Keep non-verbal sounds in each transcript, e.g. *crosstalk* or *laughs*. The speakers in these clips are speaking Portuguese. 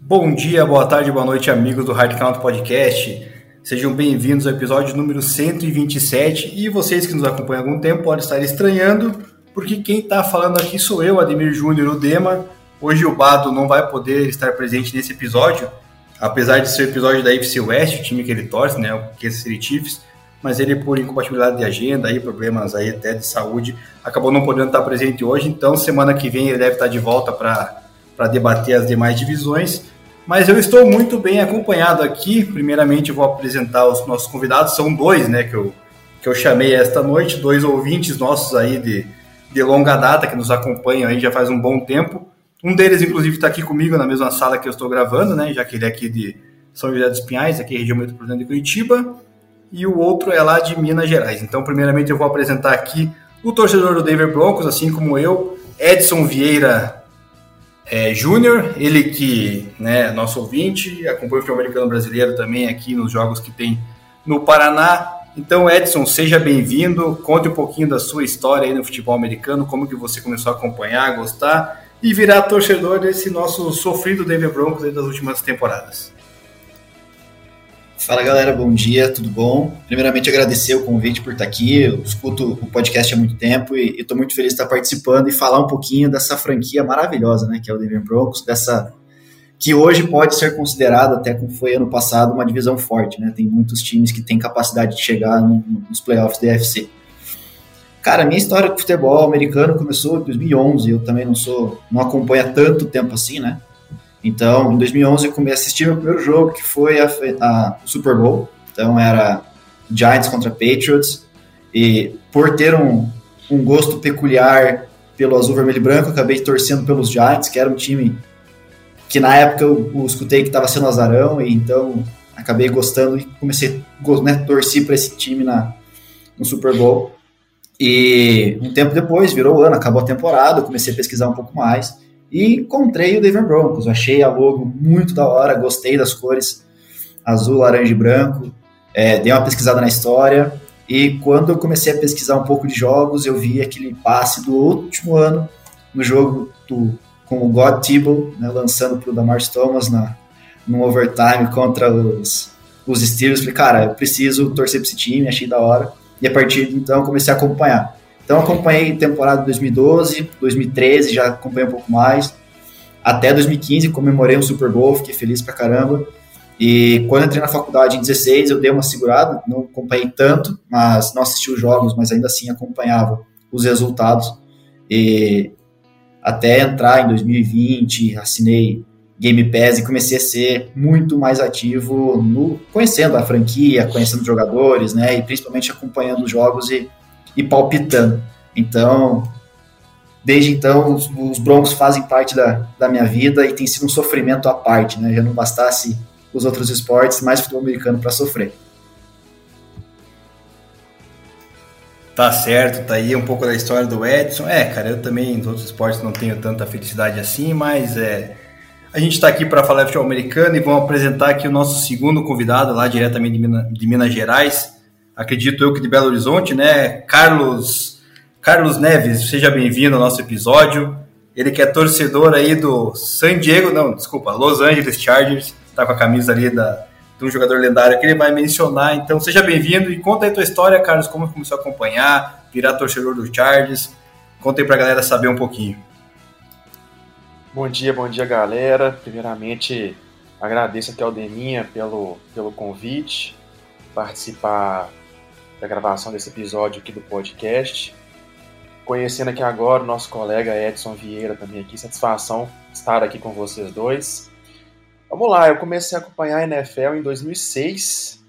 Bom dia, boa tarde, boa noite, amigos do Hard Count Podcast. Sejam bem-vindos ao episódio número 127 e vocês que nos acompanham há algum tempo podem estar estranhando, porque quem está falando aqui sou eu, Ademir Júnior, o Dema. Hoje o Bado não vai poder estar presente nesse episódio, apesar de ser o episódio da FC West, o time que ele torce, né, o Kansas City Chiefs, mas ele por incompatibilidade de agenda, aí, problemas aí até de saúde, acabou não podendo estar presente hoje, então semana que vem ele deve estar de volta para debater as demais divisões. Mas eu estou muito bem acompanhado aqui. Primeiramente, eu vou apresentar os nossos convidados. São dois, né, que eu, que eu chamei esta noite, dois ouvintes nossos aí de, de longa data que nos acompanham aí já faz um bom tempo. Um deles, inclusive, está aqui comigo na mesma sala que eu estou gravando, né, já que ele é aqui de São José dos Pinhais, aqui região metropolitana de Curitiba, e o outro é lá de Minas Gerais. Então, primeiramente, eu vou apresentar aqui o torcedor do Denver Broncos, assim como eu, Edson Vieira é, Júnior, ele que né, nosso ouvinte, acompanha o futebol americano brasileiro também aqui nos jogos que tem no Paraná. Então, Edson, seja bem-vindo, conte um pouquinho da sua história aí no futebol americano, como que você começou a acompanhar, gostar e virar torcedor desse nosso sofrido Denver Broncos das últimas temporadas. Fala galera, bom dia, tudo bom? Primeiramente agradecer o convite por estar aqui, eu escuto o podcast há muito tempo e estou muito feliz de estar participando e falar um pouquinho dessa franquia maravilhosa, né, que é o Denver Broncos, dessa que hoje pode ser considerado, até como foi ano passado, uma divisão forte, né, tem muitos times que têm capacidade de chegar no, nos playoffs da UFC. Cara, minha história com futebol americano começou em 2011, eu também não sou, não acompanho há tanto tempo assim, né, então, em 2011 eu comecei a assistir meu primeiro jogo, que foi a, a Super Bowl. Então, era Giants contra Patriots. E por ter um, um gosto peculiar pelo azul, vermelho e branco, acabei torcendo pelos Giants, que era um time que na época eu, eu escutei que estava sendo azarão, e então acabei gostando e comecei a né, torcer para esse time na, no Super Bowl. E um tempo depois, virou ano, acabou a temporada, eu comecei a pesquisar um pouco mais e encontrei o Denver Broncos. Achei a logo muito da hora, gostei das cores azul, laranja e branco. É, dei uma pesquisada na história e quando eu comecei a pesquisar um pouco de jogos, eu vi aquele passe do último ano no jogo do, com o God Tebow, né, lançando para o Damar Thomas na, no overtime contra os, os Steelers. Falei, cara, eu preciso torcer para esse time, achei da hora. E a partir de então comecei a acompanhar. Então acompanhei temporada 2012, 2013, já acompanhei um pouco mais. Até 2015 comemorei um Super Bowl, fiquei feliz pra caramba. E quando entrei na faculdade em 16, eu dei uma segurada, não acompanhei tanto, mas não assisti os jogos, mas ainda assim acompanhava os resultados. E até entrar em 2020, assinei Game Pass e comecei a ser muito mais ativo no conhecendo a franquia, conhecendo jogadores, né, e principalmente acompanhando os jogos e e palpitando. Então, desde então, os, os, Broncos fazem parte da, da minha vida e tem sido um sofrimento à parte, né? Já não bastasse os outros esportes, mais futebol americano para sofrer. Tá certo, tá aí um pouco da história do Edson. É, cara, eu também nos outros esportes não tenho tanta felicidade assim, mas é, a gente está aqui para falar futebol americano e vamos apresentar aqui o nosso segundo convidado lá diretamente de Minas, de Minas Gerais, acredito eu que de Belo Horizonte, né? Carlos, Carlos Neves, seja bem-vindo ao nosso episódio. Ele que é torcedor aí do San Diego, não, desculpa, Los Angeles Chargers, tá com a camisa ali da, de um jogador lendário que ele vai mencionar. Então, seja bem-vindo e conta aí tua história, Carlos, como começou a acompanhar, virar torcedor do Chargers. Conta aí pra galera saber um pouquinho. Bom dia, bom dia, galera. Primeiramente, agradeço aqui ao Deminha pelo, pelo convite, participar da gravação desse episódio aqui do podcast. Conhecendo aqui agora o nosso colega Edson Vieira também aqui, satisfação estar aqui com vocês dois. Vamos lá, eu comecei a acompanhar a NFL em 2006,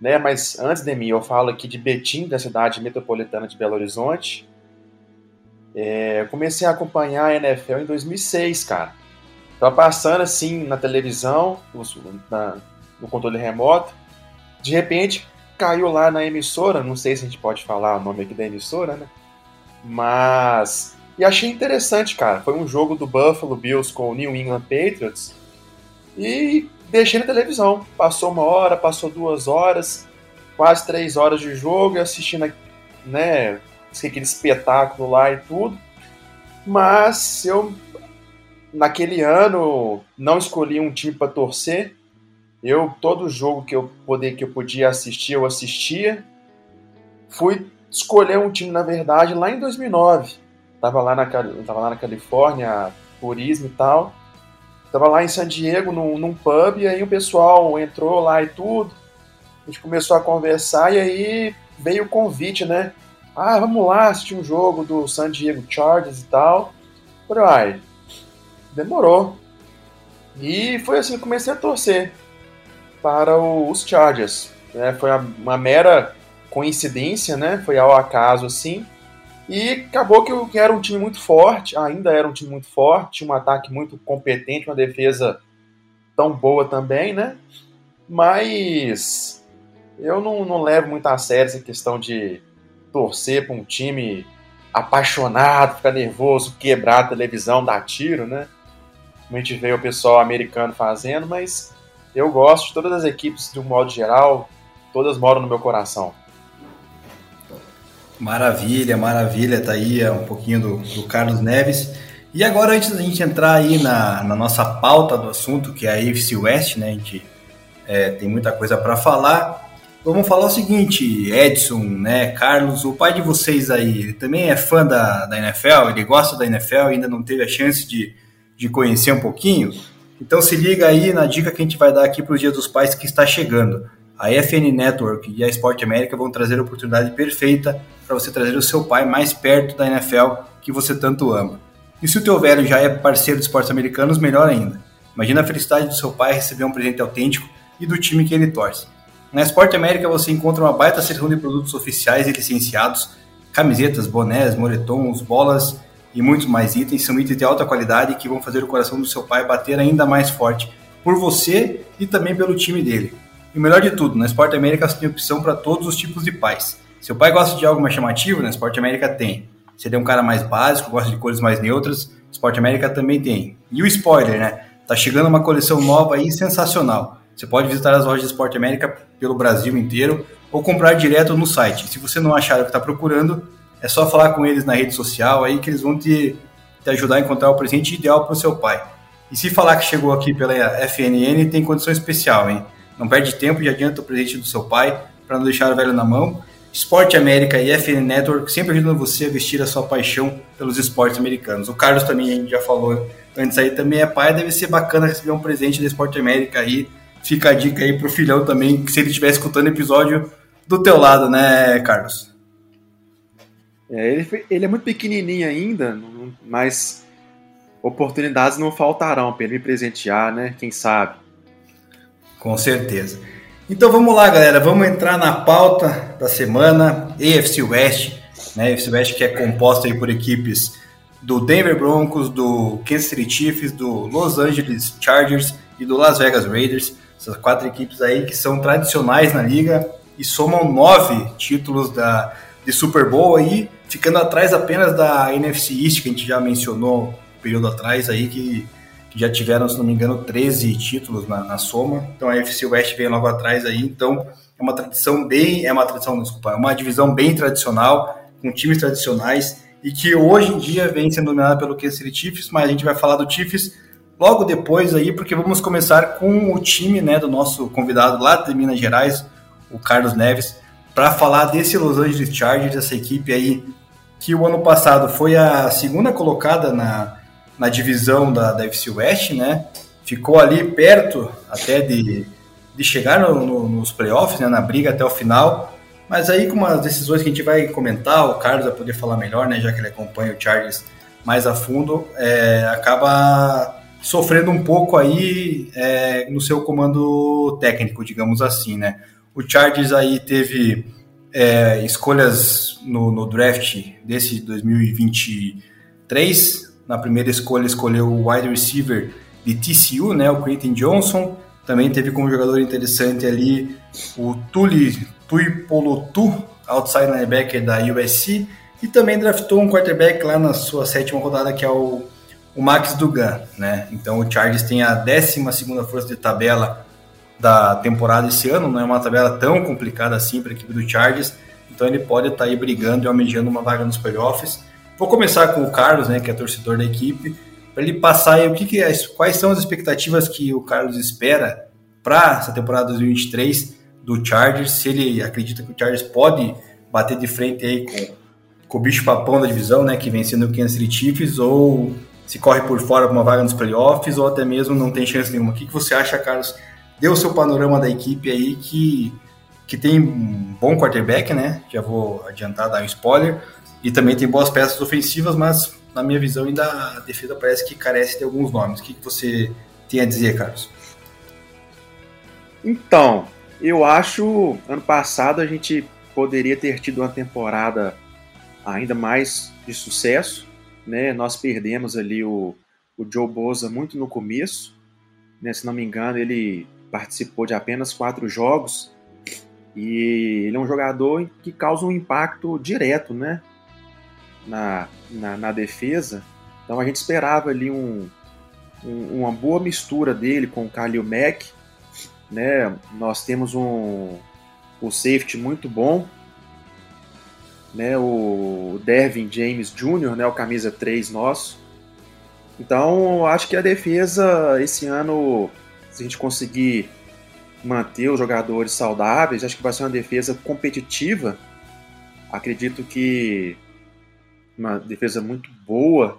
né? Mas antes de mim, eu falo aqui de Betim, da cidade metropolitana de Belo Horizonte. É, comecei a acompanhar a NFL em 2006, cara. Tava passando assim na televisão, na, no controle remoto. De repente caiu lá na emissora, não sei se a gente pode falar o nome aqui da emissora, né? Mas. E achei interessante, cara. Foi um jogo do Buffalo Bills com o New England Patriots. E deixei na televisão. Passou uma hora, passou duas horas, quase três horas de jogo, e assistindo, né? Aquele espetáculo lá e tudo. Mas eu, naquele ano, não escolhi um time para torcer. Eu, todo jogo que eu, poder, que eu podia assistir, eu assistia. Fui escolher um time, na verdade, lá em 2009. Tava lá na, tava lá na Califórnia, turismo e tal. Tava lá em San Diego, num, num pub, e aí o pessoal entrou lá e tudo. A gente começou a conversar, e aí veio o convite, né? Ah, vamos lá assistir um jogo do San Diego Chargers e tal. Falei, ai, demorou. E foi assim que comecei a torcer para os Chargers. Né? Foi uma mera coincidência, né? Foi ao acaso assim. E acabou que, que era um time muito forte, ainda era um time muito forte, um ataque muito competente, uma defesa tão boa também, né? Mas eu não, não levo muito a sério essa questão de torcer para um time apaixonado, ficar nervoso, quebrar a televisão, dar tiro, né? Como a gente vê o pessoal americano fazendo, mas eu gosto de todas as equipes de um modo geral, todas moram no meu coração. Maravilha, maravilha, tá aí é um pouquinho do, do, Carlos Neves. E agora, antes da gente entrar aí na, na nossa pauta do assunto, que é a AFC West, né? A gente é, tem muita coisa para falar. Vamos falar o seguinte, Edson, né, Carlos, o pai de vocês aí, ele também é fã da, da NFL, ele gosta da NFL, ainda não teve a chance de, de conhecer um pouquinho. Então se liga aí na dica que a gente vai dar aqui para o Dia dos Pais que está chegando. A FN Network e a Sport América vão trazer a oportunidade perfeita para você trazer o seu pai mais perto da NFL que você tanto ama. E se o teu velho já é parceiro de esportes americanos, melhor ainda. Imagina a felicidade do seu pai receber um presente autêntico e do time que ele torce. Na Sport América você encontra uma baita seleção de produtos oficiais e licenciados, camisetas, bonés, moletons, bolas e muitos mais itens. São itens de alta qualidade que vão fazer o coração do seu pai bater ainda mais forte por você e também pelo time dele. E o melhor de tudo, na Sport América você tem opção para todos os tipos de pais. Seu pai gosta de algo mais chamativo, na Sport América tem. Se ele é um cara mais básico, gosta de cores mais neutras, Sport América também tem. E o spoiler, né? Tá chegando uma coleção nova aí sensacional. Você pode visitar as lojas de Sport América pelo Brasil inteiro ou comprar direto no site. Se você não achar o que está procurando, é só falar com eles na rede social aí que eles vão te, te ajudar a encontrar o presente ideal para o seu pai. E se falar que chegou aqui pela FNN, tem condição especial, hein? Não perde tempo e adianta o presente do seu pai para não deixar o velho na mão. Esporte América e FN Network sempre ajudam você a vestir a sua paixão pelos esportes americanos. O Carlos também, já falou antes aí, também é pai, deve ser bacana receber um presente da Esporte América aí. Fica a dica aí pro filhão também, que se ele estiver escutando o episódio do teu lado, né, Carlos? É, ele, ele é muito pequenininho ainda, mas oportunidades não faltarão para ele me presentear, né? Quem sabe? Com certeza. Então vamos lá, galera. Vamos entrar na pauta da semana. AFC West, né? AFC West que é composta aí por equipes do Denver Broncos, do Kansas City Chiefs, do Los Angeles Chargers e do Las Vegas Raiders. Essas quatro equipes aí que são tradicionais na liga e somam nove títulos da, de Super Bowl aí, ficando atrás apenas da NFC East, que a gente já mencionou um período atrás aí, que que já tiveram, se não me engano, 13 títulos na, na soma. Então a FC West vem logo atrás aí. Então é uma tradição bem, é uma tradição, desculpa, é uma divisão bem tradicional, com times tradicionais e que hoje em dia vem sendo dominada pelo Kansas City Chiefs, mas a gente vai falar do Chiefs logo depois aí, porque vamos começar com o time, né, do nosso convidado lá de Minas Gerais, o Carlos Neves, para falar desse Los Angeles Chargers, essa equipe aí que o ano passado foi a segunda colocada na na divisão da, da FC West, né? Ficou ali perto até de, de chegar no, no, nos playoffs, né? Na briga até o final. Mas aí com umas decisões que a gente vai comentar, o Carlos vai poder falar melhor, né? Já que ele acompanha o Chargers mais a fundo, é, acaba sofrendo um pouco aí é, no seu comando técnico, digamos assim, né? O Chargers aí teve é, escolhas no, no, draft desse 2023. Na primeira escolha escolheu o wide receiver de TCU, né, o Quentin Johnson. Também teve como jogador interessante ali o Tuli Tuipolotu, outside linebacker da USC. E também draftou um quarterback lá na sua sétima rodada, que é o, o Max Dugan. Né? Então o Chargers tem a 12 força de tabela da temporada esse ano, não é uma tabela tão complicada assim para a equipe do Chargers, então ele pode estar tá aí brigando e almejando uma vaga nos playoffs. Vou começar com o Carlos, né, que é torcedor da equipe, para ele passar aí o que, que é, quais são as expectativas que o Carlos espera para essa temporada 2023 do Chargers, se ele acredita que o Chargers pode bater de frente aí com, com o bicho papão da divisão, né, que vem sendo o Kansas City Chiefs, ou se corre por fora para uma vaga nos playoffs, ou até mesmo não tem chance nenhuma. O que, que você acha, Carlos, deu o seu panorama da equipe aí que, que tem um bom quarterback, né? Já vou adiantar, dar um spoiler. E também tem boas peças ofensivas, mas na minha visão ainda a defesa parece que carece de alguns nomes. O que, que você tem a dizer, Carlos? Então, eu acho ano passado a gente poderia ter tido uma temporada ainda mais de sucesso, né? Nós perdemos ali o, o Joe Boza muito no começo, né? Se não me engano, ele participou de apenas quatro jogos e ele é um jogador que causa um impacto direto, né? Na, na, na defesa. Então a gente esperava ali um, um, uma boa mistura dele com o Khalil Mack, né? Nós temos um, um safety muito bom, né? O Dervin James Jr., né? O camisa 3 nosso. Então, acho que a defesa esse ano se a gente conseguir manter os jogadores saudáveis, acho que vai ser uma defesa competitiva. Acredito que uma defesa muito boa.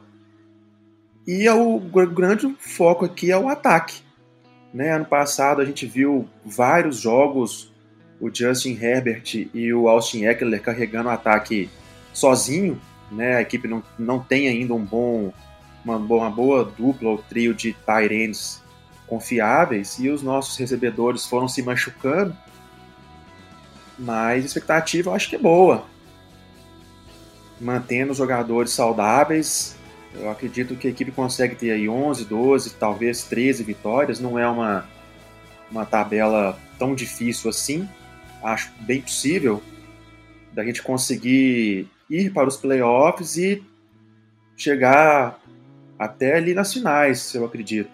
E é o grande foco aqui é o ataque. Né? Ano passado a gente viu vários jogos o Justin Herbert e o Austin Eckler carregando o ataque sozinho. Né? A equipe não, não tem ainda um bom, uma, boa, uma boa dupla ou trio de tight ends confiáveis e os nossos recebedores foram se machucando, mas a expectativa eu acho que é boa. Mantendo os jogadores saudáveis, eu acredito que a equipe consegue ter aí 11, 12, talvez 13 vitórias. Não é uma, uma tabela tão difícil assim. Acho bem possível da gente conseguir ir para os playoffs e chegar até ali nas finais, eu acredito.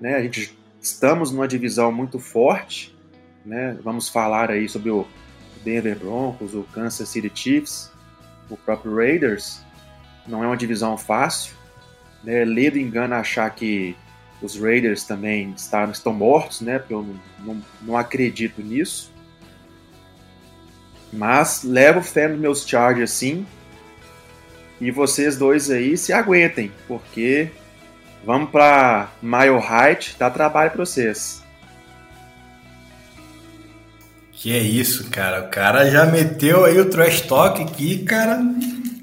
Né? A gente estamos numa divisão muito forte, né? Vamos falar aí sobre o Denver Broncos, o Kansas City Chiefs, o próprio Raiders. Não é uma divisão fácil. Né? Ledo engana achar que os Raiders também estão, estão mortos, né? Porque eu não, não, não acredito nisso. Mas levo fé nos meus Chargers sim. E vocês dois aí se aguentem, porque Vamos para Mile Height, dá trabalho para vocês. Que é isso, cara. O cara já meteu aí o trash talk aqui, cara.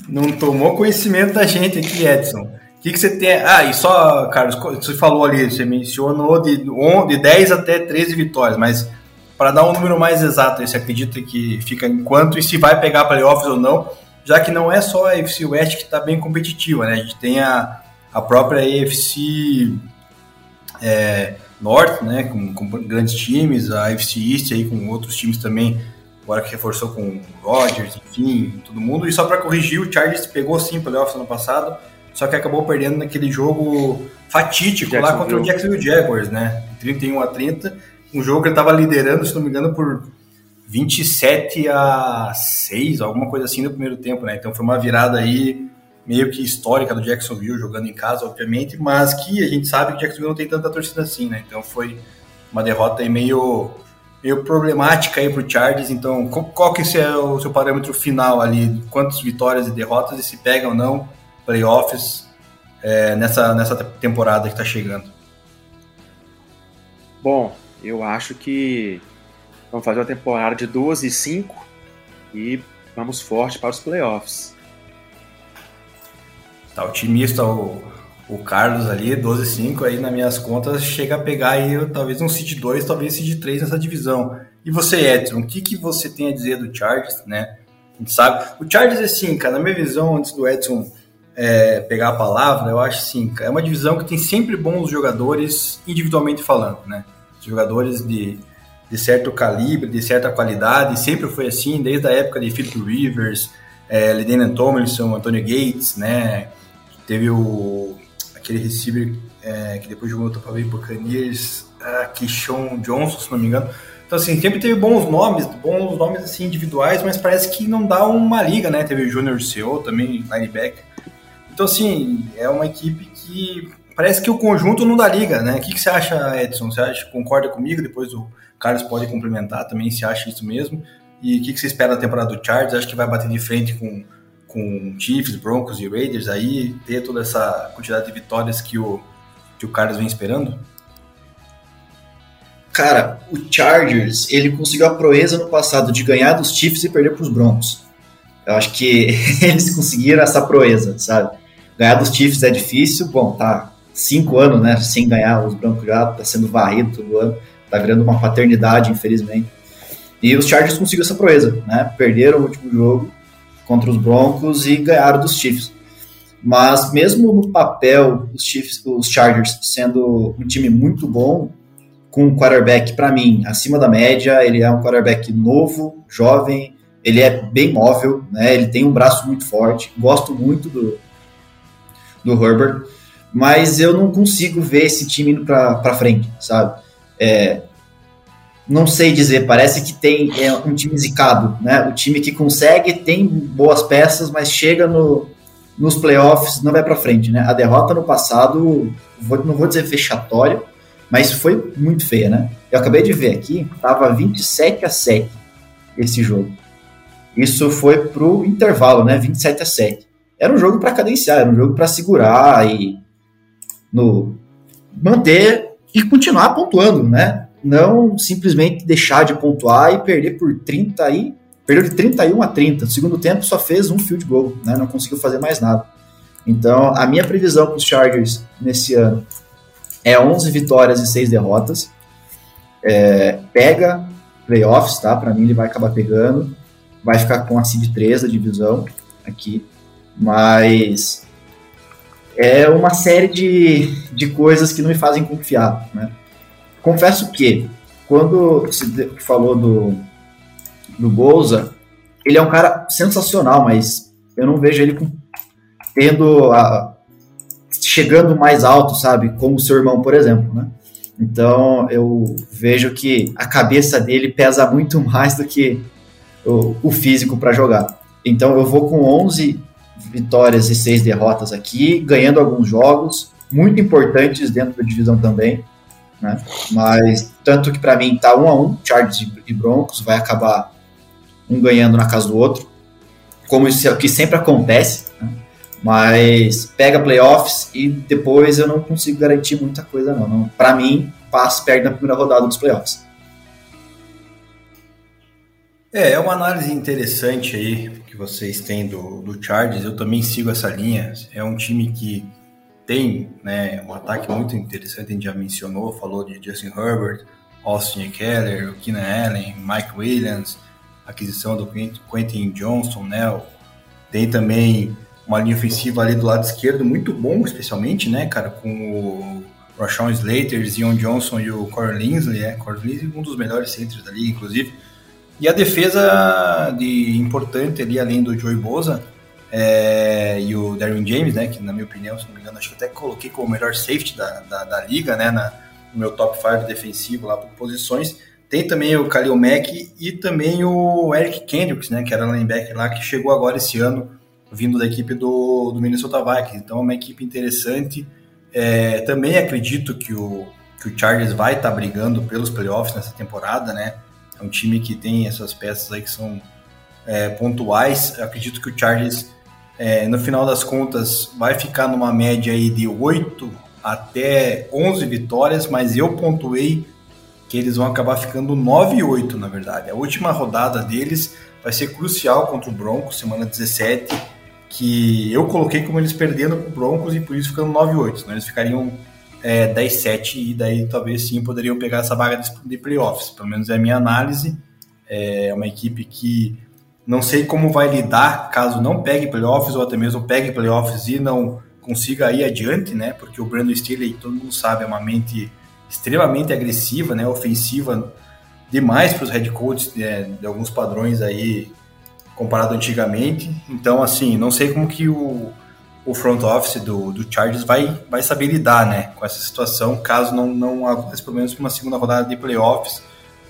Não tomou conhecimento da gente aqui, Edson. O que, que você tem? Ah, e só, Carlos, você falou ali, você mencionou de, de 10 até 13 vitórias, mas para dar um número mais exato, você acredita que fica em quanto e se vai pegar playoffs ou não, já que não é só a FC West que está bem competitiva, né? A gente tem a, a própria AFC é, Norte, né, com, com, grandes times, a AFC East aí com outros times também, agora que reforçou com o Rodgers, enfim, todo mundo. E só para corrigir, o Chargers pegou sim playoffs ano passado, só que acabou perdendo naquele jogo fatídico lá contra o Jacksonville Jaguars, né, 31 a 30, um jogo que ele estava liderando, se não me engano, por 27 a 6, alguma coisa assim no primeiro tempo, né? Então foi uma virada aí meio que histórica do Jacksonville jogando em casa, obviamente, mas que a gente sabe que o Jacksonville não tem tanta torcida assim, né? Então foi uma derrota aí meio, meio problemática aí pro Chargers. Então, qual que é o seu parâmetro final ali? Quantas vitórias e derrotas e se pega ou não playoffs é, nessa, nessa temporada que está chegando? Bom, eu acho que vamos fazer uma temporada de 12 e 5 e vamos forte para os playoffs. Tá otimista o, o Carlos ali, 12-5, aí nas minhas contas chega a pegar aí talvez um Seed 2, talvez Seed 3 nessa divisão. E você, Edson, o que, que você tem a dizer do Chargers, né? A gente sabe. O Chargers, assim, cara, na minha visão, antes do Edson é, pegar a palavra, eu acho assim, é uma divisão que tem sempre bons jogadores individualmente falando, né? Jogadores de, de certo calibre, de certa qualidade, sempre foi assim, desde a época de Philip Rivers, é, Ladainian Tomlinson, Antonio Gates, né? Teve o, aquele receiver é, que depois jogou Tampa Bay Buccaneers, ah, Keishon Johnson, se não me engano. Então, assim, sempre teve bons nomes, bons nomes, assim, individuais, mas parece que não dá uma liga, né? Teve o Junior CEO também, linebacker. Então, assim, é uma equipe que parece que o conjunto não dá liga, né? O que, que você acha, Edson? Você acha, concorda comigo? Depois o Carlos pode complementar também se acha isso mesmo. E o que, que você espera da temporada do Chargers? Acho que vai bater de frente com, com Chiefs, Broncos e Raiders aí, ter toda essa quantidade de vitórias que o, que o Carlos vem esperando? Cara, o Chargers, ele conseguiu a proeza no passado de ganhar dos Chiefs e perder para os Broncos. Eu acho que *laughs* eles conseguiram essa proeza, sabe? Ganhar dos Chiefs é difícil, bom, tá cinco anos, né, sem ganhar, os Broncos já tá sendo varrido todo ano, tá virando uma paternidade, infelizmente. E os Chargers conseguiram essa proeza, né? Perderam o último jogo contra os Broncos e ganharam dos Chiefs. Mas mesmo no papel, os Chiefs, os Chargers sendo um time muito bom, com um quarterback para mim acima da média, ele é um quarterback novo, jovem, ele é bem móvel, né? Ele tem um braço muito forte. Gosto muito do do Herbert, mas eu não consigo ver esse time indo para frente, sabe? É, não sei dizer, parece que tem é, um time zicado, né? O time que consegue, tem boas peças, mas chega no, nos playoffs, não vai para frente, né? A derrota no passado, vou, não vou dizer vexatória, mas foi muito feia, né? Eu acabei de ver aqui, tava 27 a 7 esse jogo. Isso foi pro intervalo, né? 27 a 7 era um jogo para cadenciar, era um jogo para segurar e no manter e continuar pontuando, né? Não simplesmente deixar de pontuar e perder por 30 aí, perdeu de 31 a 30. No segundo tempo só fez um field goal, né? Não conseguiu fazer mais nada. Então, a minha previsão para os Chargers nesse ano é 11 vitórias e 6 derrotas. É, pega playoffs, tá? Para mim ele vai acabar pegando. Vai ficar com a seed 3 da divisão aqui. Mas é uma série de, de coisas que não me fazem confiar. Né? Confesso que, quando você falou do, do Bolsa, ele é um cara sensacional, mas eu não vejo ele com, tendo a, chegando mais alto, sabe? Como seu irmão, por exemplo, né? Então eu vejo que a cabeça dele pesa muito *laughs* mais do que o, o físico para jogar. Então eu vou com 11 vitórias e seis derrotas aqui, ganhando alguns jogos muito importantes dentro da divisão também. Né? Mas tanto que para mim tá um a um, Chargers e Broncos vai acabar um ganhando na casa do outro, como isso é o que sempre acontece. Né? Mas pega playoffs e depois eu não consigo garantir muita coisa não. não para mim, passa perde na primeira rodada dos playoffs. É, é uma análise interessante aí que vocês têm do, do Chargers. Eu também sigo essa linha. É um time que tem né, um ataque muito interessante, a gente já mencionou, falou de Justin Herbert, Austin Keller, Keenan Allen, Mike Williams, aquisição do Quentin Johnson, né? Tem também uma linha ofensiva ali do lado esquerdo muito bom, especialmente, né, cara, com o Rashawn Slater, Zion Johnson e o Corey Linsley, é, Corey Linsley um dos melhores centros da liga, inclusive. E a defesa de importante ali, além do Joey Boza é, e o Darren James, né, que na minha opinião, se não me engano, acho que até coloquei como o melhor safety da, da, da liga, né, na, no meu top 5 defensivo lá por posições. Tem também o Khalil Mack e também o Eric Kendricks, né, que era linebacker lá, que chegou agora esse ano, vindo da equipe do, do Minnesota Vikings. Então é uma equipe interessante. É, também acredito que o, que o Chargers vai estar tá brigando pelos playoffs nessa temporada, né? É um time que tem essas peças aí que são é, pontuais. Eu acredito que o Chargers, é, no final das contas, vai ficar numa média aí de 8 até 11 vitórias, mas eu pontuei que eles vão acabar ficando 9 e 8, na verdade. A última rodada deles vai ser crucial contra o Broncos, semana 17, que eu coloquei como eles perdendo o Broncos e por isso ficando 9-8. Senão eles ficariam é, 10-7 e daí talvez sim poderiam pegar essa vaga de playoffs. Pelo menos é a minha análise. É uma equipe que não sei como vai lidar caso não pegue playoffs ou até mesmo pegue playoffs e não consiga ir adiante, né? Porque o Brandon Staley, todo mundo sabe, é uma mente extremamente agressiva, né? Ofensiva demais para os head coaches de, de, alguns padrões aí comparado antigamente. Então, assim, não sei como que o, o front office do, do Chargers vai, vai saber lidar, né? Com essa situação, caso não, não avance pelo menos uma segunda rodada de playoffs.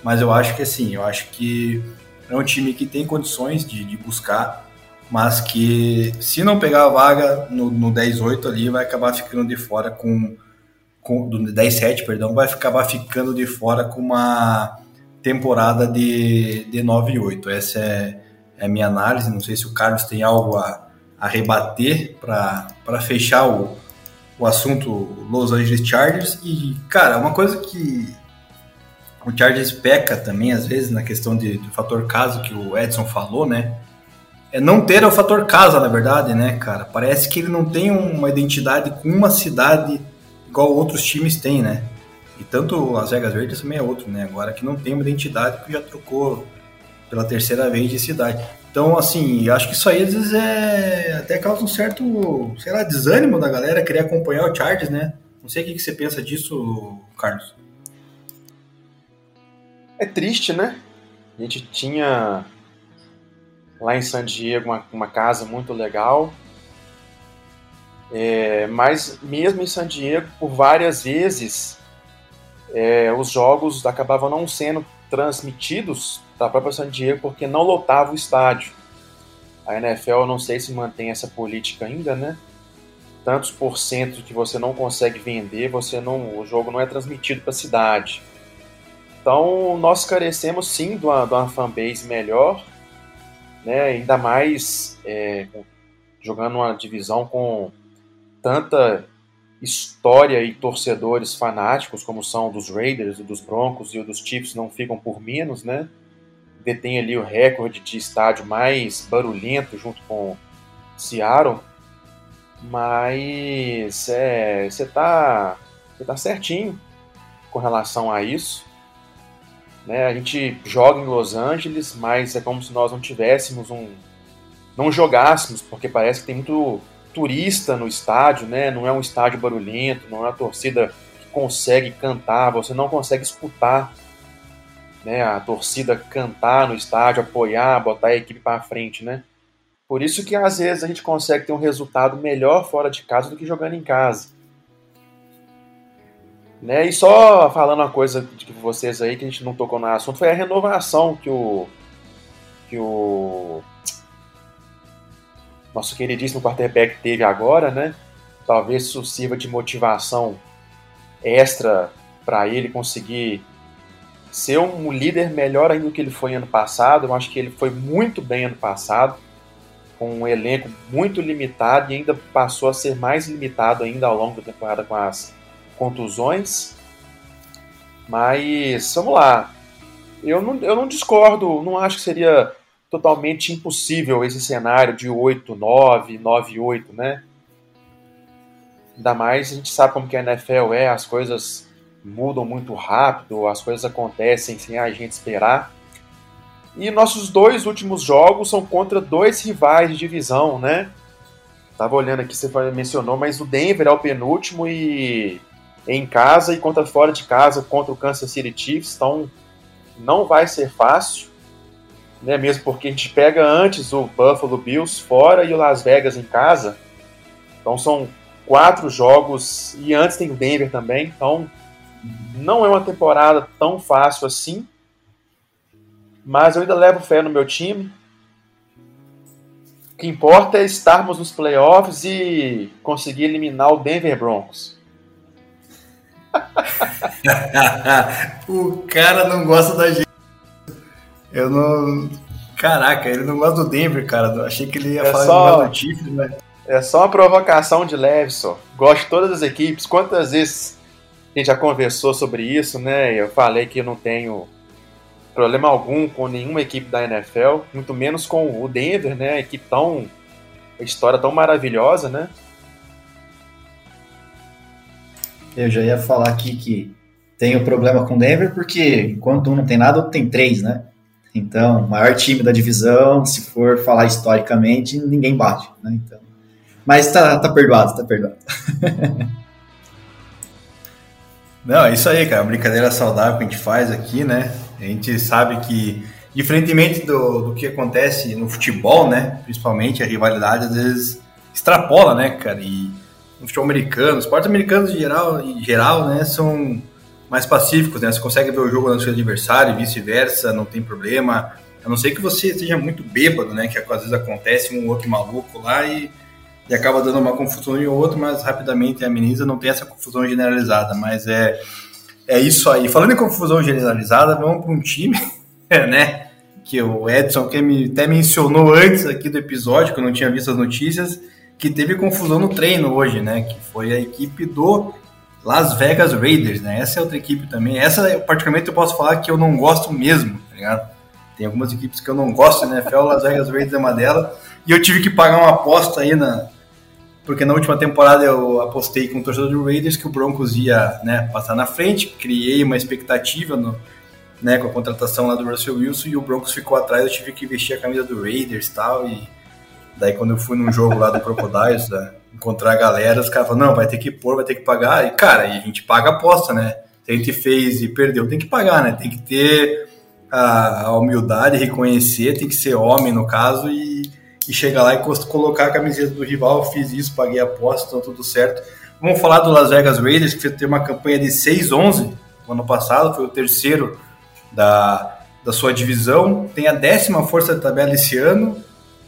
Mas eu acho que, assim, eu acho que é um time que tem condições de, de buscar, mas que se não pegar a vaga no, no 10-8 ali, vai acabar ficando de fora com, com do 10-7, perdão, vai acabar ficando de fora com uma temporada de, de 9-8. Essa é, é, a minha análise. Não sei se o Carlos tem algo a, a rebater para fechar o, o assunto Los Angeles Chargers. E, cara, uma coisa que o Chargers peca também, às vezes, na questão de, do fator casa que o Edson falou, né? É não ter o fator casa, na verdade, né, cara? Parece que ele não tem uma identidade com uma cidade igual outros times têm, né? E tanto Las Vegas Verdes também é outro, né? Agora que não tem uma identidade que já trocou pela terceira vez de cidade. Então, assim, acho que isso aí às vezes é até causa um certo, sei lá, desânimo da galera querer acompanhar o Chargers, né? Não sei o que você pensa disso, Carlos. É triste, né? A gente tinha lá em San Diego uma, uma casa muito legal. É, mas mesmo em San Diego, por várias vezes, é, os jogos acabavam não sendo transmitidos da própria San Diego porque não lotava o estádio. A NFL, eu não sei se mantém essa política ainda, né? Tantos por cento que você não consegue vender, você não, o jogo não é transmitido para a cidade. Então, nós carecemos sim de uma, de uma fanbase melhor, né? ainda mais é, jogando uma divisão com tanta história e torcedores fanáticos, como são dos Raiders, dos Broncos e dos Chiefs, não ficam por menos, né? Detém ali o recorde de estádio mais barulhento junto com Seattle. Mas é, você tá, você tá certinho com relação a isso. Né? A gente joga em Los Angeles, mas é como se nós não tivéssemos um. não jogássemos, porque parece que tem muito turista no estádio, né? Não é um estádio barulhento, não é uma torcida que consegue cantar, você não consegue escutar né, a torcida cantar no estádio, apoiar, botar a equipe para frente, né? Por isso que às vezes a gente consegue ter um resultado melhor fora de casa do que jogando em casa. Né? E só falando uma coisa de vocês aí que a gente não tocou no assunto, foi a renovação que o que o nosso queridíssimo quarterback teve agora, né? Talvez isso sirva de motivação extra para ele conseguir ser um líder melhor ainda do que ele foi ano passado. Eu acho que ele foi muito bem ano passado, com um elenco muito limitado e ainda passou a ser mais limitado ainda ao longo da temporada com as contusões. Mas vamos lá. Eu não, eu não discordo, não acho que seria totalmente impossível esse cenário de 8, 9, 9, 8, né? Ainda mais a gente sabe como que a NFL é, as coisas mudam muito rápido, as coisas acontecem sem a gente esperar. E nossos dois últimos jogos são contra dois rivais de divisão, né? Tava olhando aqui, você mencionou, mas o Denver é o penúltimo e em casa e contra fora de casa contra o Kansas City Chiefs, então não vai ser fácil, né? Mesmo porque a gente pega antes o Buffalo Bills fora e o Las Vegas em casa, então são quatro jogos e antes tem o Denver também, então não é uma temporada tão fácil assim, mas eu ainda levo fé no meu time. O que importa é estarmos nos playoffs e conseguir eliminar o Denver Broncos. *laughs* o cara não gosta da gente. Eu não. Caraca, ele não gosta do Denver, cara. Eu achei que ele ia é falar só... do Chiefs, mas. É só uma provocação de leve só. Gosto de todas as equipes. Quantas vezes a gente já conversou sobre isso, né? Eu falei que eu não tenho problema algum com nenhuma equipe da NFL, muito menos com o Denver, né? A equipe tão história tão maravilhosa, né? Eu já ia falar aqui que o um problema com Denver, porque enquanto um não tem nada, outro tem três, né? Então, maior time da divisão, se for falar historicamente, ninguém bate, né? Então, mas tá, tá perdoado, tá perdoado. *laughs* Não, é isso aí, cara. Brincadeira saudável que a gente faz aqui, né? A gente sabe que, diferentemente do, do que acontece no futebol, né? Principalmente a rivalidade às vezes extrapola, né, cara? E no futebol americano, os esportes americanos em geral, em geral, né, são mais pacíficos, né? Você consegue ver o jogo no seu adversário e vice-versa, não tem problema. A não ser que você esteja muito bêbado, né? Que às vezes acontece um outro maluco lá e e acaba dando uma confusão em outro, mas rapidamente ameniza, não tem essa confusão generalizada, mas é, é isso aí. Falando em confusão generalizada, vamos para um time, *laughs* né, que o Edson que me, até mencionou antes aqui do episódio, que eu não tinha visto as notícias, que teve confusão no treino hoje, né, que foi a equipe do Las Vegas Raiders, né, essa é outra equipe também, essa particularmente eu posso falar que eu não gosto mesmo, tá ligado? Tem algumas equipes que eu não gosto, né, NFL, Las Vegas Raiders é uma delas, e eu tive que pagar uma aposta aí na, porque na última temporada eu apostei com o torcedor do Raiders que o Broncos ia né, passar na frente, criei uma expectativa no, né, com a contratação lá do Russell Wilson e o Broncos ficou atrás, eu tive que vestir a camisa do Raiders e tal, e daí quando eu fui num jogo lá do Crocodiles, né, encontrar a galera, os caras falaram, não, vai ter que pôr, vai ter que pagar, e cara, e a gente paga a aposta, né, se a gente fez e perdeu, tem que pagar, né, tem que ter a, a humildade, reconhecer, tem que ser homem no caso, e e chegar lá e colocar a camiseta do rival. Fiz isso, paguei a aposta, então tudo certo. Vamos falar do Las Vegas Raiders, que tem uma campanha de 6-11 no ano passado, foi o terceiro da, da sua divisão. Tem a décima força de tabela esse ano,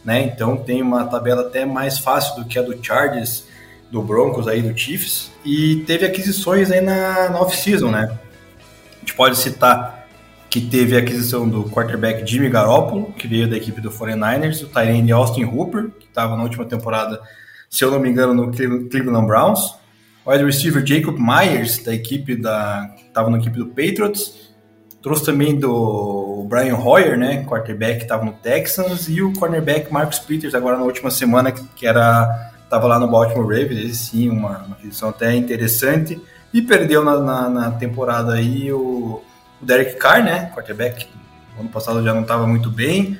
né? Então tem uma tabela até mais fácil do que a do Chargers, do Broncos aí, do Chiefs. E teve aquisições aí na, na off-season, né? A gente pode citar que teve a aquisição do quarterback Jimmy Garoppolo, que veio da equipe do 49ers, o Tyrande Austin Hooper, que estava na última temporada, se eu não me engano, no Cleveland Browns, o wide receiver Jacob Myers, da equipe da... estava na equipe do Patriots, trouxe também do Brian Hoyer, né, quarterback que estava no Texans, e o cornerback Marcus Peters, agora na última semana, que era estava lá no Baltimore Ravens, esse sim, uma, uma aquisição até interessante, e perdeu na, na, na temporada aí o o Derek Carr, né, quarterback, ano passado já não estava muito bem,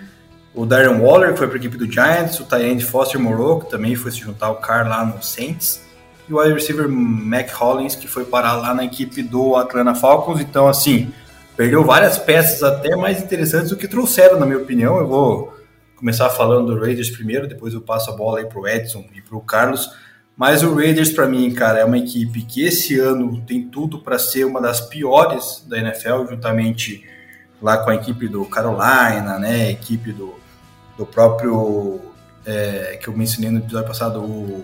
o Darren Waller, que foi para a equipe do Giants, o Tyrande Foster Moreau, que também foi se juntar ao Carr lá no Saints, e o wide receiver Mac Hollins, que foi parar lá na equipe do Atlanta Falcons, então assim, perdeu várias peças até mais interessantes do que trouxeram, na minha opinião, eu vou começar falando do Raiders primeiro, depois eu passo a bola aí pro Edson e pro Carlos, mas o Raiders, para mim, cara, é uma equipe que esse ano tem tudo para ser uma das piores da NFL, juntamente lá com a equipe do Carolina, né? Equipe do, do próprio. É, que eu mencionei no episódio passado, o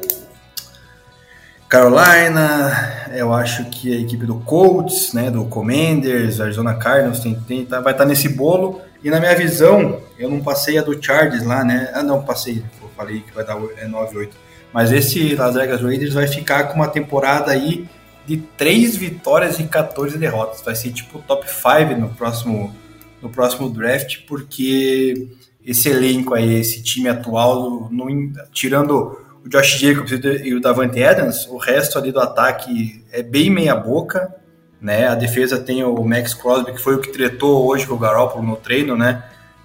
Carolina, eu acho que a equipe do Colts, né, do Commanders, Arizona Cardinals, tem, tem, tá, vai estar tá nesse bolo. E na minha visão, eu não passei a do Chargers lá, né? Ah, não, passei, eu falei que vai dar é 9-8. Mas esse Las Vegas Raiders vai ficar com uma temporada aí de 3 vitórias e 14 derrotas. Vai ser tipo top 5 no próximo, no próximo draft, porque esse elenco aí, esse time atual, no, tirando o Josh Jacobs e o Davante Adams, o resto ali do ataque é bem meia boca, né? A defesa tem o Max Crosby, que foi o que tretou hoje com o Garoppolo no treino, né?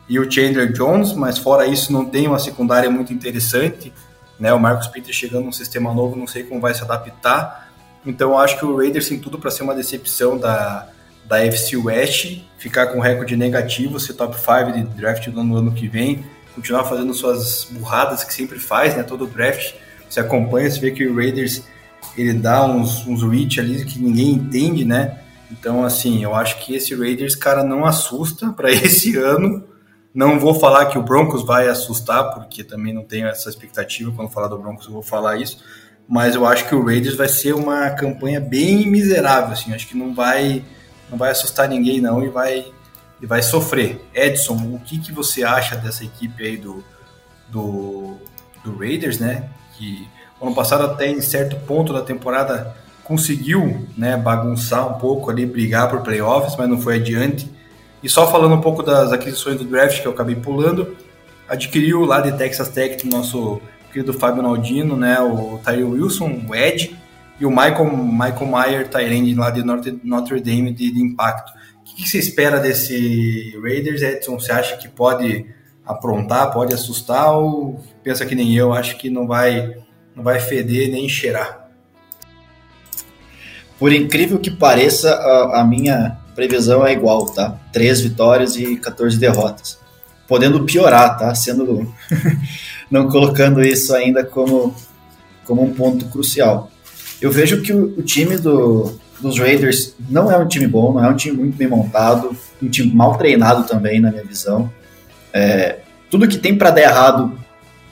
E o Chandler Jones, mas fora isso não tem uma secundária muito interessante né? O Marcos Peters chegando num sistema novo, não sei como vai se adaptar. Então acho que o Raiders tem tudo para ser uma decepção da, da FC West, ficar com recorde negativo, ser top 5 de draft ano, ano que vem, continuar fazendo suas burradas que sempre faz, né? Todo draft você acompanha, você vê que o Raiders ele dá uns, uns reach ali que ninguém entende, né? Então, assim, eu acho que esse Raiders, cara, não assusta para *laughs* esse ano. Não vou falar que o Broncos vai assustar, porque também não tenho essa expectativa. Quando falar do Broncos, eu vou falar isso. Mas eu acho que o Raiders vai ser uma campanha bem miserável. Assim. Acho que não vai, não vai assustar ninguém, não, e vai, e vai sofrer. Edson, o que, que você acha dessa equipe aí do, do, do Raiders, né? Que ano passado, até em certo ponto da temporada, conseguiu né, bagunçar um pouco ali, brigar por playoffs, mas não foi adiante. E só falando um pouco das aquisições do draft que eu acabei pulando, adquiriu lá de Texas Tech, nosso o querido Fábio Naldino, né, o Tyree Wilson, o Ed, e o Michael, Michael Mayer, Tyrande lá de Notre, Notre Dame de, de impacto. Que você espera desse Raiders, Edson? Você acha que pode aprontar, pode assustar ou pensa que nem eu, acho que não vai, não vai feder nem cheirar? Por incrível que pareça, a, a minha previsão é igual, tá? Três vitórias e 14 derrotas. Podendo piorar, tá? Sendo *laughs* não colocando isso ainda como, como um ponto crucial. Eu vejo que o, o time do, dos Raiders não é um time bom, não é um time muito bem montado, um time mal treinado também, na minha visão. É, tudo que tem para dar errado,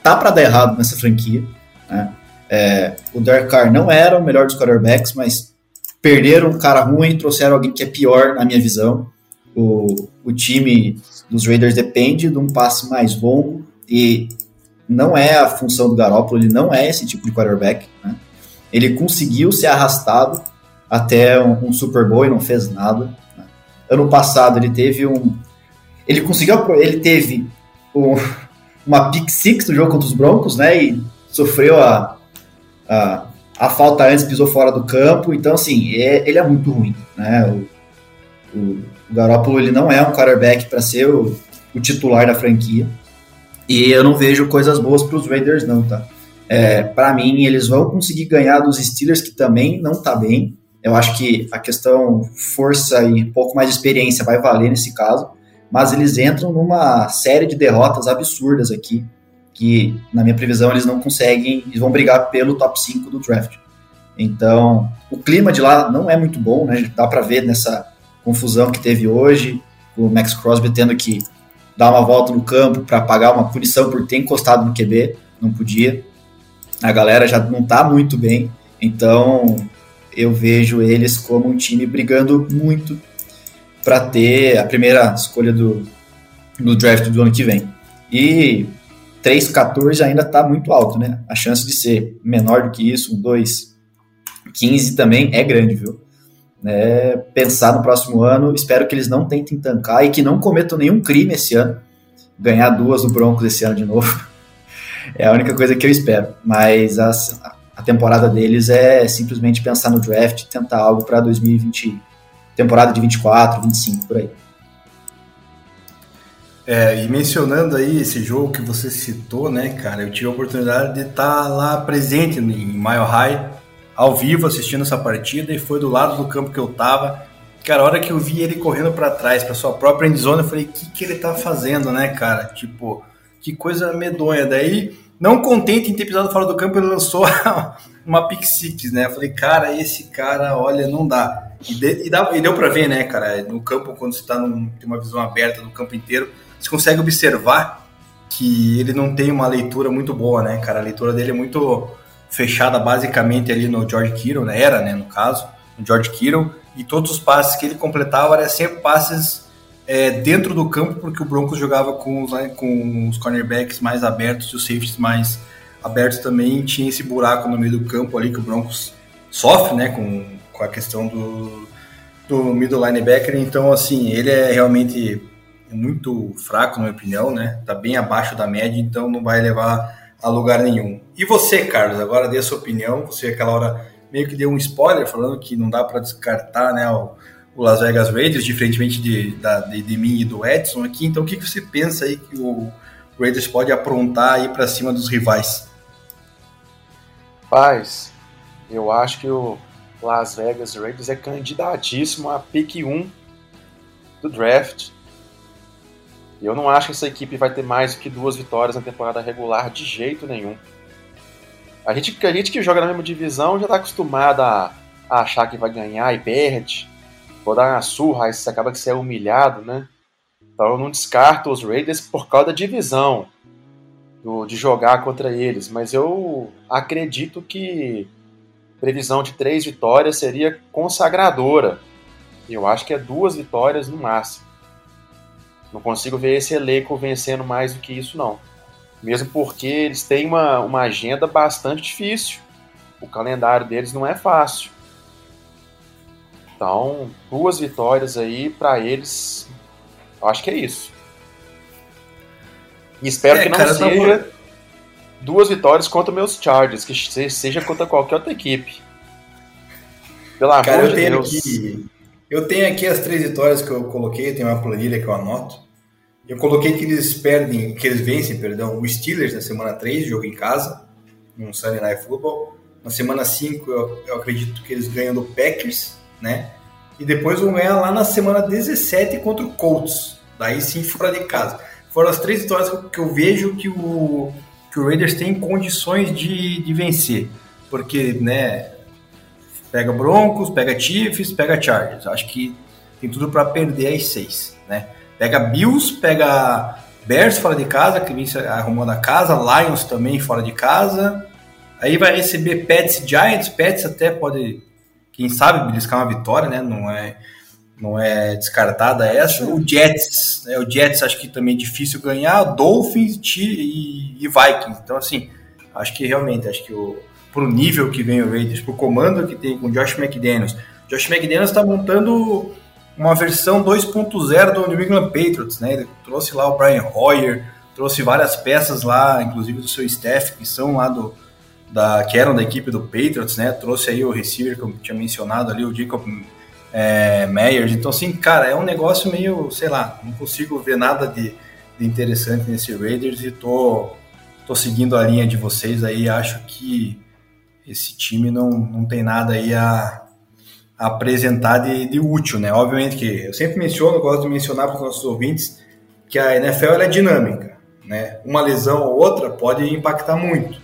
tá para dar errado nessa franquia. Né? É, o Derek Carr não era o melhor dos quarterbacks, mas perderam um cara ruim e trouxeram alguém que é pior, na minha visão. O, o time dos Raiders depende de um passe mais longo e não é a função do Garoppolo, ele não é esse tipo de quarterback. Né? Ele conseguiu ser arrastado até um, um Super Bowl e não fez nada. Né? Ano passado ele teve um. Ele conseguiu. Ele teve um, *laughs* uma pick six no jogo contra os Broncos, né? E sofreu a, a, a falta antes, pisou fora do campo. Então, assim, é, ele é muito ruim, né? O, o, o Garoppolo ele não é um quarterback para ser o, o titular da franquia. E eu não vejo coisas boas para os Raiders, não, tá? É, para mim, eles vão conseguir ganhar dos Steelers, que também não tá bem. Eu acho que a questão força e um pouco mais de experiência vai valer nesse caso, mas eles entram numa série de derrotas absurdas aqui, que na minha previsão eles não conseguem, eles vão brigar pelo top 5 do draft. Então, o clima de lá não é muito bom, né? Dá para ver nessa confusão que teve hoje, o Max Crosby tendo que dar uma volta no campo para pagar uma punição por ter encostado no QB, não podia a galera já não está muito bem, então eu vejo eles como um time brigando muito para ter a primeira escolha do, do draft do ano que vem. E 3-14 ainda está muito alto, né? A chance de ser menor do que isso, um 2-15 também é grande, viu? É, pensar no próximo ano, espero que eles não tentem tancar e que não cometam nenhum crime esse ano. Ganhar duas do Broncos esse ano de novo. *laughs* É a única coisa que eu espero. Mas a, a temporada deles é simplesmente pensar no draft, tentar algo para 2020, temporada de 24, 25 por aí. É, e mencionando aí esse jogo que você citou, né, cara, eu tive a oportunidade de estar tá lá presente em Mile High, ao vivo, assistindo essa partida, e foi do lado do campo que eu tava. Cara, a hora que eu vi ele correndo para trás, para sua própria endzone, eu falei, o que, que ele tá fazendo, né, cara? Tipo, que coisa medonha. Daí, não contente em ter pisado fora do campo, ele lançou *laughs* uma pick six, né? Eu falei, cara, esse cara, olha, não dá. E, de, e, dá, e deu para ver, né, cara, no campo, quando você tá num, tem uma visão aberta do campo inteiro, você consegue observar que ele não tem uma leitura muito boa, né, cara? A leitura dele é muito fechada basicamente ali no George Kittle, né? Era, né, no caso, no George Kittle, e todos os passes que ele completava eram sempre passes é, dentro do campo, porque o Broncos jogava com os, com os cornerbacks mais abertos e os safeties mais abertos também. Tinha esse buraco no meio do campo ali que o Broncos sofre, né, com, com a questão do, do middle linebacker. Então, assim, ele é realmente muito fraco, na minha opinião, né? Tá bem abaixo da média, então não vai levar a lugar nenhum. E você, Carlos, agora dê a sua opinião. Você, aquela hora, meio que deu um spoiler falando que não dá para descartar, né? O, o Las Vegas Raiders, diferentemente de, de, de, mim e do Edson aqui. Então, o que, que você pensa aí que o Raiders pode aprontar aí para cima dos rivais? Paz, eu acho que o Las Vegas Raiders é candidatíssimo a pick 1 do draft. Eu não acho que essa equipe vai ter mais do que duas vitórias na temporada regular de jeito nenhum. A gente, a gente que joga na mesma divisão já está acostumado a, a achar que vai ganhar e perde vou dar uma surra, aí você acaba que você é humilhado, né? Então eu não descarto os Raiders por causa da divisão, do, de jogar contra eles, mas eu acredito que previsão de três vitórias seria consagradora. Eu acho que é duas vitórias no máximo. Não consigo ver esse elenco vencendo mais do que isso, não. Mesmo porque eles têm uma, uma agenda bastante difícil. O calendário deles não é fácil. Então, duas vitórias aí para eles. Eu acho que é isso. E espero é, que não cara, seja. duas vitórias contra meus Chargers, que seja contra qualquer outra equipe. Pelo amor Cara, eu de tenho Deus. Aqui, eu tenho aqui as três vitórias que eu coloquei, tem uma planilha que eu anoto. Eu coloquei que eles perdem, que eles vencem, perdão, o Steelers na semana 3, jogo em casa, no Sunday Night Football. Na semana 5, eu, eu acredito que eles ganham do Packers, né? E depois vão ganhar lá na semana 17 contra o Colts. Daí sim, fora de casa. Foram as três vitórias que eu vejo que o, que o Raiders tem condições de, de vencer. Porque, né, pega Broncos, pega Chiefs, pega Chargers. Acho que tem tudo para perder as seis, né? Pega Bills, pega Bears fora de casa, que vem arrumando a casa, Lions também fora de casa. Aí vai receber Pets Giants, Pets até pode, quem sabe, beliscar uma vitória, né? Não é, não é descartada essa. O Jets, né? o Jets acho que também é difícil ganhar, Dolphins e, e Vikings. Então, assim, acho que realmente, acho que o, pro nível que vem o Raiders, pro comando que tem com o Josh McDaniels. Josh McDaniels está montando uma versão 2.0 do New England Patriots, né? Ele trouxe lá o Brian Hoyer, trouxe várias peças lá, inclusive do seu staff, que são lá do, da, que eram da equipe do Patriots, né? Trouxe aí o receiver que eu tinha mencionado ali, o Jacob é, Meyers. Então, assim, cara, é um negócio meio, sei lá, não consigo ver nada de, de interessante nesse Raiders e tô, tô seguindo a linha de vocês aí. Acho que esse time não, não tem nada aí a apresentar de, de, útil, né? Obviamente que eu sempre menciono, gosto de mencionar para os nossos ouvintes que a NFL é dinâmica, né? Uma lesão ou outra pode impactar muito.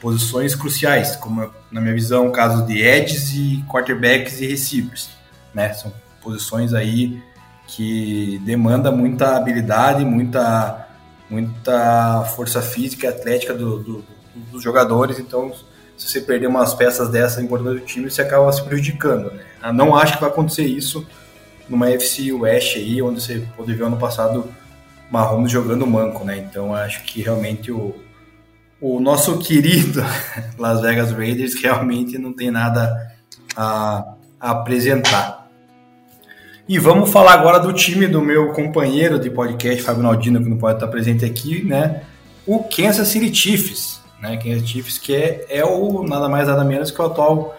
Posições cruciais, como na minha visão, o caso de edges e quarterbacks e receivers, né? São posições aí que demanda muita habilidade, muita muita força física e atlética do, do, dos jogadores, então se você perder umas peças dessa importantes do time, você acaba se prejudicando. Né? Eu não acho que vai acontecer isso numa FC West aí, onde você pode ver ano passado Mahomes jogando manco, né? Então acho que realmente o, o nosso querido Las Vegas Raiders realmente não tem nada a, a apresentar. E vamos falar agora do time do meu companheiro de podcast, Fábio Naldino, que não pode estar presente aqui, né? O Kansas City Chiefs né? Kansas Chiefs, que é, é o nada mais nada menos que o atual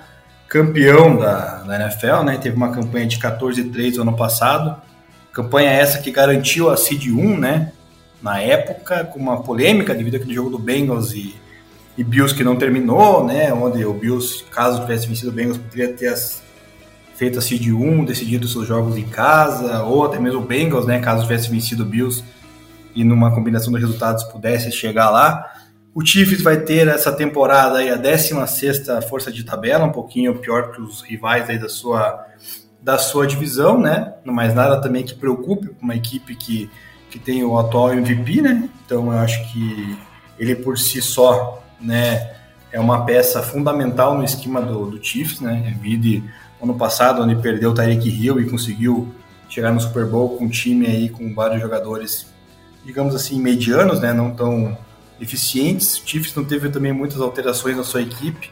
campeão da, da NFL, né? Teve uma campanha de 14-3 no ano passado. Campanha essa que garantiu a seed 1, né? Na época, com uma polêmica devido àquele jogo do Bengals e, e Bills que não terminou, né? Onde o Bills, caso tivesse vencido o Bengals, poderia ter as, feito a seed 1, decidido seus jogos em casa, ou até mesmo o Bengals, né? Caso tivesse vencido o Bills e numa combinação de resultados pudesse chegar lá. O Chiefs vai ter essa temporada aí a 16 força de tabela, um pouquinho pior que os rivais aí da sua, da sua divisão, né? Não mais nada também que preocupe uma equipe que, que tem o atual MVP, né? Então eu acho que ele por si só, né, é uma peça fundamental no esquema do, do Chiefs, né? Vide ano passado, onde perdeu o Tyreek Hill e conseguiu chegar no Super Bowl com um time aí com vários jogadores, digamos assim, medianos, né? Não tão eficientes. O Chiefs não teve também muitas alterações na sua equipe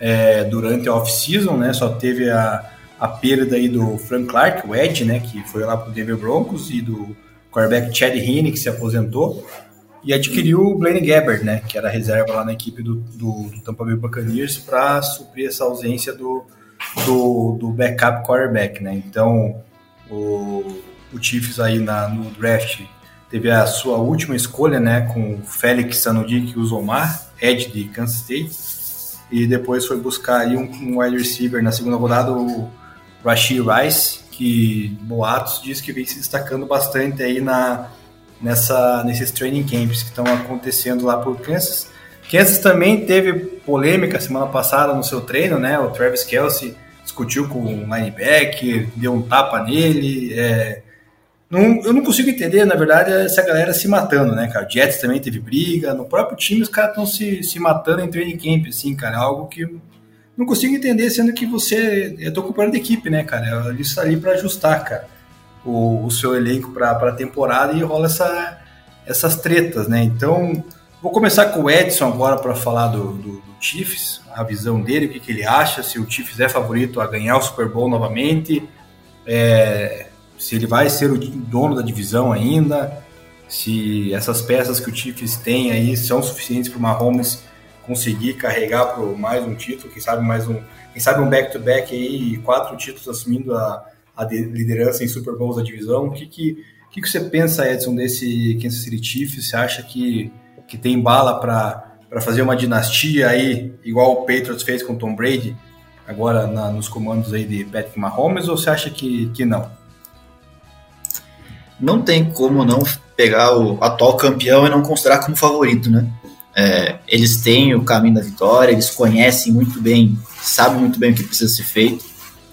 é, durante a off-season, né? Só teve a, a perda aí do Frank Clark, o Ed, né? Que foi lá para o Denver Broncos e do quarterback Chad Henne, que se aposentou. E adquiriu o Blaine Gabbert, né? Que era reserva lá na equipe do, do, do Tampa Bay Buccaneers para suprir essa ausência do, do, do backup quarterback, né? Então, o, o Chiefs aí na, no draft teve a sua última escolha, né, com o Félix Sanudik e o Zomar, Ed de Kansas State, e depois foi buscar aí um, um wide receiver na segunda rodada, o Rashid Rice, que Boatos diz que vem se destacando bastante aí na, nessa, nesses training camps que estão acontecendo lá por Kansas. Kansas também teve polêmica semana passada no seu treino, né, o Travis Kelsey discutiu com o linebacker, deu um tapa nele, é, não, eu não consigo entender, na verdade, essa galera se matando, né, cara? O Jets também teve briga, no próprio time os caras estão se, se matando em training camp, assim, cara. É algo que não consigo entender, sendo que você. Eu tô de equipe, né, cara? Isso tá ali para ajustar, cara, o, o seu elenco para a temporada e rola essa, essas tretas, né? Então, vou começar com o Edson agora para falar do, do, do, Chiefs, a visão dele, o que, que ele acha, se o Chiefs é favorito a ganhar o Super Bowl novamente. É, se ele vai ser o dono da divisão ainda. se essas peças que o Chiefs tem aí são suficientes para o Mahomes conseguir carregar para mais um título, quem sabe mais um, quem sabe um back-to-back aí, quatro títulos assumindo a, a liderança em Super Bowls da divisão. O que, que, que, que você pensa, Edson, desse Kansas City Chiefs? Você acha que, que tem bala para fazer uma dinastia aí, igual o Patriots fez com Tom Brady, agora na, nos comandos aí de Patrick Mahomes, ou você acha que, que não? Não tem como não pegar o atual campeão e não considerar como favorito, né? É, eles têm o caminho da vitória, eles conhecem muito bem, sabem muito bem o que precisa ser feito.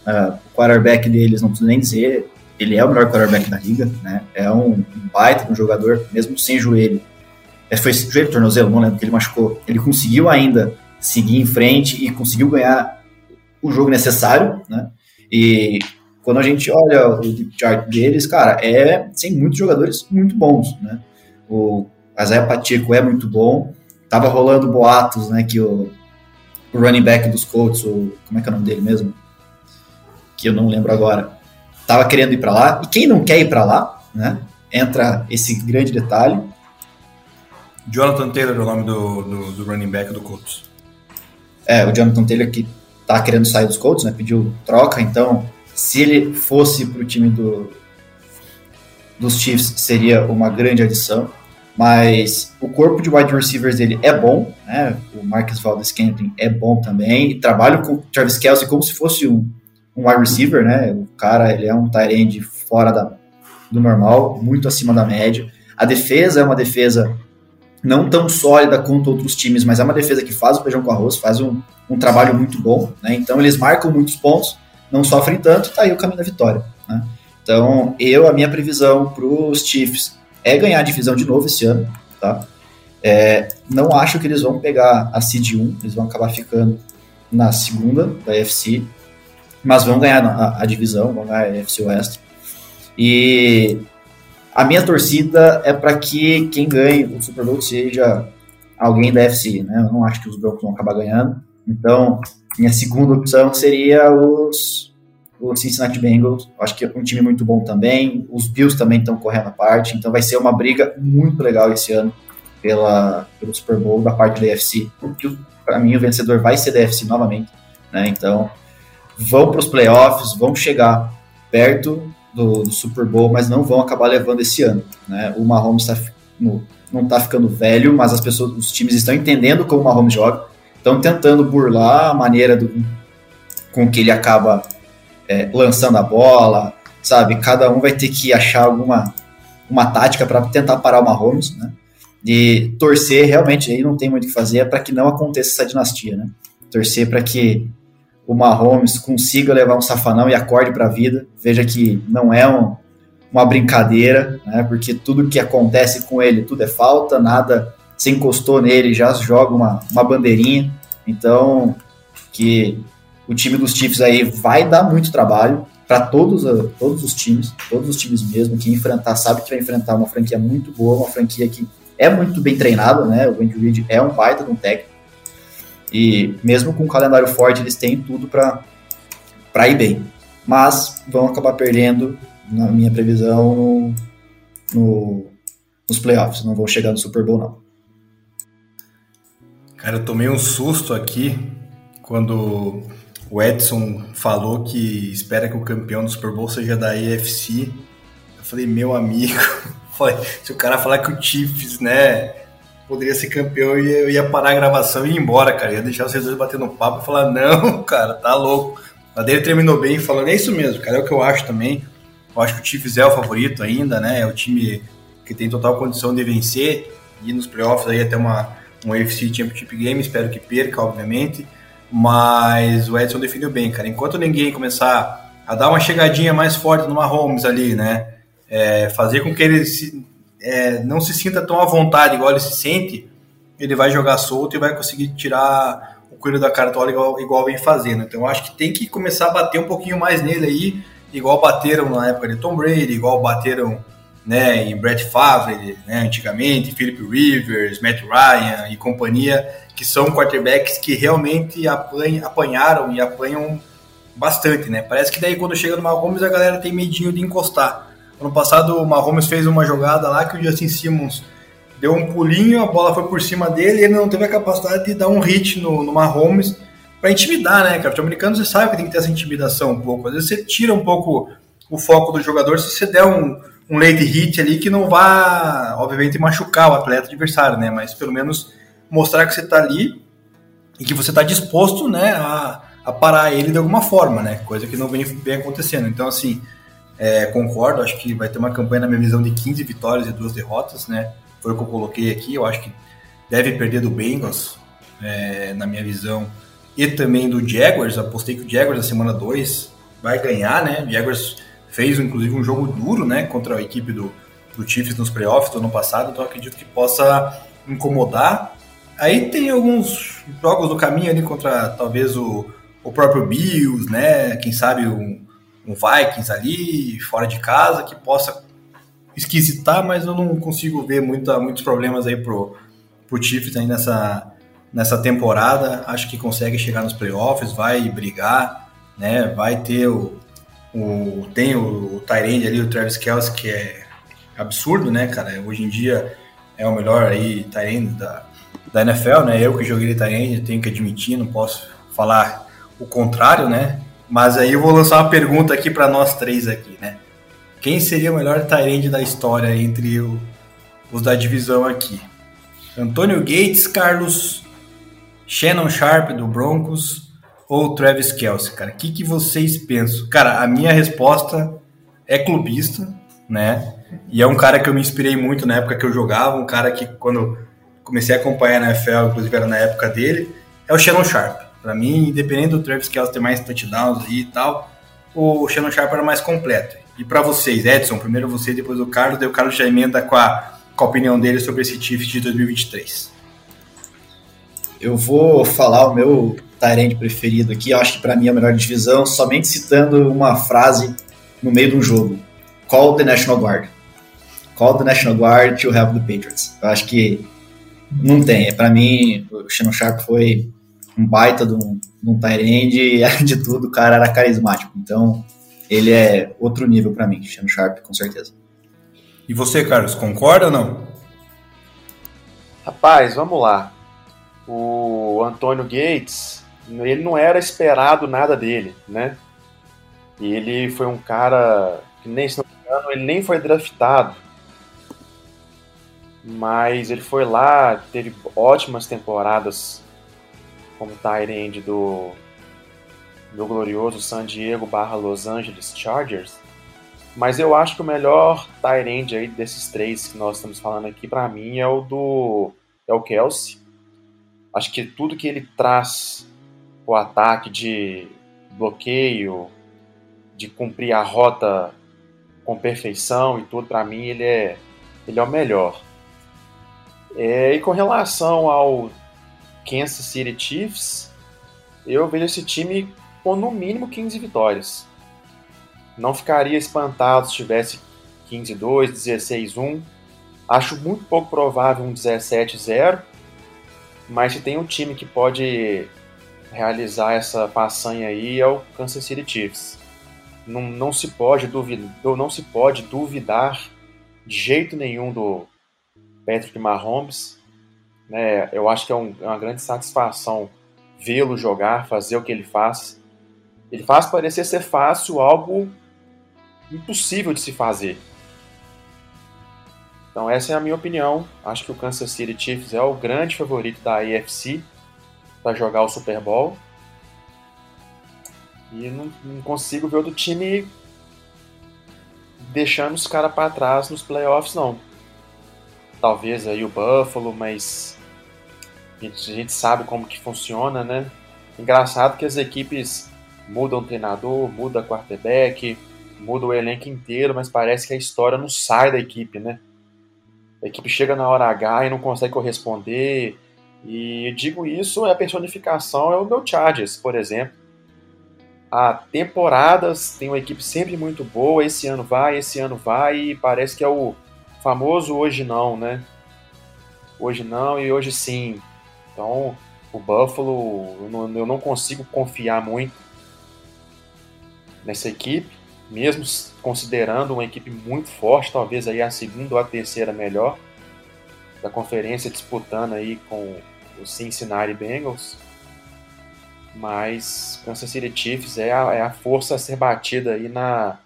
Uh, o quarterback deles, não preciso nem dizer, ele é o melhor quarterback da liga, né? É um, baita um jogador, mesmo sem joelho. É, foi joelho, tornozelo, não lembro que ele machucou. Ele conseguiu ainda seguir em frente e conseguiu ganhar o jogo necessário, né? E quando a gente olha o deep chart deles, cara, é tem muitos jogadores muito bons, né? O Isaiah Pacheco é muito bom, Tava rolando boatos, né, que o, o running back dos Colts, o, como é que é o nome dele mesmo? Que eu não lembro agora. Tava querendo ir para lá. E quem não quer ir para lá, né? Entra esse grande detalhe. Jonathan Taylor é o nome do, do, do running back do Colts. É, o Jonathan Taylor que tá querendo sair dos Colts, né? Pediu troca, então se ele fosse pro time do, dos Chiefs, seria uma grande adição. Mas o corpo de wide receivers dele é bom, né? O Marcus Valdez Scantling é bom também. Trabalha com o Travis Kelsey como se fosse um, um wide receiver, né? O cara, ele é um tight end fora da, do normal, muito acima da média. A defesa é uma defesa não tão sólida quanto outros times, mas é uma defesa que faz o feijão com arroz, faz um, um trabalho muito bom, né? Então eles marcam muitos pontos, não sofrem tanto, tá aí o caminho da vitória, né? Então, eu, a minha previsão para os Chiefs é ganhar a divisão de novo esse ano, tá? É, não acho que eles vão pegar a Seed 1, eles vão acabar ficando na segunda da UFC, mas vão ganhar a, a divisão, vão ganhar a UFC West. E a minha torcida é para que quem ganhe o Super Bowl seja alguém da UFC, né? Eu não acho que os Broncos vão acabar ganhando. Então, minha segunda opção seria os o Cincinnati Bengals, acho que é um time muito bom também. Os Bills também estão correndo a parte, então vai ser uma briga muito legal esse ano pela, pelo Super Bowl da parte da AFC. Para mim, o vencedor vai ser da AFC novamente. Né? Então, vão para os playoffs, vão chegar perto do, do, Super Bowl, mas não vão acabar levando esse ano. Né? O Mahomes tá, no, não está ficando velho, mas as pessoas, os times estão entendendo como o Mahomes joga, estão tentando burlar a maneira do, com que ele acaba é, lançando a bola, sabe? Cada um vai ter que achar alguma uma tática para tentar parar o Mahomes, né? E torcer realmente aí não tem muito o que fazer é para que não aconteça essa dinastia, né? Torcer para que o Mahomes consiga levar um safanão e acorde para a vida. Veja que não é um, uma brincadeira, né? Porque tudo que acontece com ele, tudo é falta, nada se encostou nele, já joga uma, uma bandeirinha. Então, que o time dos Chiefs aí vai dar muito trabalho para todos, uh, todos os times, todos os times mesmo, que enfrentar, sabe que vai enfrentar uma franquia muito boa, uma franquia que é muito bem treinada, né? O Andy Reid é um baita de um técnico. E mesmo com um calendário forte, eles têm tudo para ir bem. Mas vão acabar perdendo, na minha previsão, no, no, nos playoffs. Não vão chegar no Super Bowl, não. Cara, eu tomei um susto aqui quando o Edson falou que espera que o campeão do Super Bowl seja da AFC. Eu falei, meu amigo, *laughs* se o cara falar que o Chiefs, né, poderia ser campeão, eu ia, eu ia parar a gravação e ir embora, cara. Eu ia deixar vocês dois batendo papo e falar, não, *laughs* cara, tá louco. Mas dele terminou bem falando, é isso mesmo, cara, é o que eu acho também. Eu acho que o Chiefs é o favorito ainda, né? É o time que tem total condição de vencer e nos playoffs aí até uma um AFC Championship Game, espero que perca, obviamente. Mas o Edson definiu bem, cara. Enquanto ninguém começar a dar uma chegadinha mais forte no Mahomes ali, né? É, fazer com que ele se, é, não se sinta tão à vontade igual ele se sente, ele vai jogar solto e vai conseguir tirar o coelho da cartola igual, igual vem fazendo. Então acho que tem que começar a bater um pouquinho mais nele aí, igual bateram na época de Tom Brady, igual bateram né, em Brett Favre, né, antigamente, Philip Rivers, Matt Ryan e companhia que são quarterbacks que realmente apanham, apanharam e apanham bastante, né? Parece que daí quando chega no Mahomes a galera tem medinho de encostar. Ano passado o Mahomes fez uma jogada lá que o Justin Simmons deu um pulinho, a bola foi por cima dele e ele não teve a capacidade de dar um hit no, no Mahomes para intimidar, né, cara? O americano você sabe que tem que ter essa intimidação um pouco. Às vezes você tira um pouco o foco do jogador se você der um, um late hit ali que não vá, obviamente, machucar o atleta adversário, né? Mas pelo menos mostrar que você está ali e que você está disposto, né, a, a parar ele de alguma forma, né? Coisa que não vem, vem acontecendo. Então, assim, é, concordo, acho que vai ter uma campanha, na minha visão, de 15 vitórias e duas derrotas, né? Foi o que eu coloquei aqui. Eu acho que deve perder do Bengals, é, na minha visão, e também do Jaguars. Apostei que o Jaguars na semana 2 vai ganhar, né? O Jaguars fez, inclusive, um jogo duro, né? Contra a equipe do, do Chiefs nos playoffs do ano passado, então acredito que possa incomodar. Aí tem alguns jogos do caminho ali contra talvez o, o próprio Bills, né? Quem sabe um, um Vikings ali, fora de casa, que possa esquisitar, mas eu não consigo ver muita, muitos problemas aí pro, pro Chiefs aí nessa, nessa temporada. Acho que consegue chegar nos playoffs, vai brigar, né? Vai ter o. o tem o, o Tyrande ali, o Travis Kelce, que é absurdo, né, cara? Hoje em dia é o melhor aí Tyrande da, da NFL, né? Eu que joguei de Tyrande, tenho que admitir, não posso falar o contrário, né? Mas aí eu vou lançar uma pergunta aqui para nós três aqui, né? Quem seria o melhor Tyrande da história entre o, os da divisão aqui? Antônio Gates, Carlos, Shannon Sharp do Broncos ou Travis Kelsey, cara? O que, que vocês pensam? Cara, a minha resposta é clubista, né? E é um cara que eu me inspirei muito na época que eu jogava, um cara que quando comecei a acompanhar na NFL, inclusive era na época dele, é o Shannon Sharp. Para mim, independente do Travis Kelce ter mais touchdowns e tal, o Shannon Sharp era mais completo. E para vocês, Edson, primeiro você, depois o Carlos, daí o Carlos já emenda com a, com a opinião dele sobre esse Chiefs de 2023. Eu vou falar o meu Tyrande preferido aqui, eu acho que para mim é a melhor divisão, somente citando uma frase no meio de um jogo. Call the National Guard. Call the National Guard to help the Patriots. Eu acho que não tem. Para mim, o Shannon Sharp foi um baita de um, de um Tyrande e, *laughs* além de tudo, o cara era carismático. Então, ele é outro nível para mim, Shannon Sharp, com certeza. E você, Carlos, concorda ou não? Rapaz, vamos lá. O Antônio Gates, ele não era esperado nada dele, né? E ele foi um cara que nem, se não me engano, ele nem foi draftado. Mas ele foi lá, teve ótimas temporadas como tight do, do glorioso San Diego barra Los Angeles Chargers. Mas eu acho que o melhor tight aí desses três que nós estamos falando aqui, para mim, é o do é o Kelsey. Acho que tudo que ele traz o ataque de bloqueio, de cumprir a rota com perfeição e tudo, para mim ele é, ele é o melhor. É, e com relação ao Kansas City Chiefs, eu vejo esse time com no mínimo 15 vitórias. Não ficaria espantado se tivesse 15-2, 16-1. Acho muito pouco provável um 17-0, mas se tem um time que pode realizar essa façanha aí é o Kansas City Chiefs. Não, não, se pode duvidar, não se pode duvidar de jeito nenhum do Patrick Mahomes. Né? Eu acho que é, um, é uma grande satisfação vê-lo jogar, fazer o que ele faz. Ele faz parecer ser fácil algo impossível de se fazer. Então essa é a minha opinião. Acho que o Kansas City Chiefs é o grande favorito da AFC para jogar o Super Bowl. E não, não consigo ver outro time deixando os caras para trás nos playoffs, não. Talvez aí o Buffalo, mas a gente, a gente sabe como que funciona, né? Engraçado que as equipes mudam treinador, muda quarterback, muda o elenco inteiro, mas parece que a história não sai da equipe, né? A equipe chega na hora H e não consegue corresponder. E digo isso, é a personificação é o meu Chargers, por exemplo. Há temporadas tem uma equipe sempre muito boa, esse ano vai, esse ano vai, e parece que é o famoso hoje não, né? Hoje não e hoje sim. Então, o Buffalo, eu não consigo confiar muito nessa equipe. Mesmo considerando uma equipe muito forte, talvez aí a segunda ou a terceira melhor da conferência disputando aí com o Cincinnati Bengals. Mas Kansas City Chiefs é a, é a força a ser batida aí na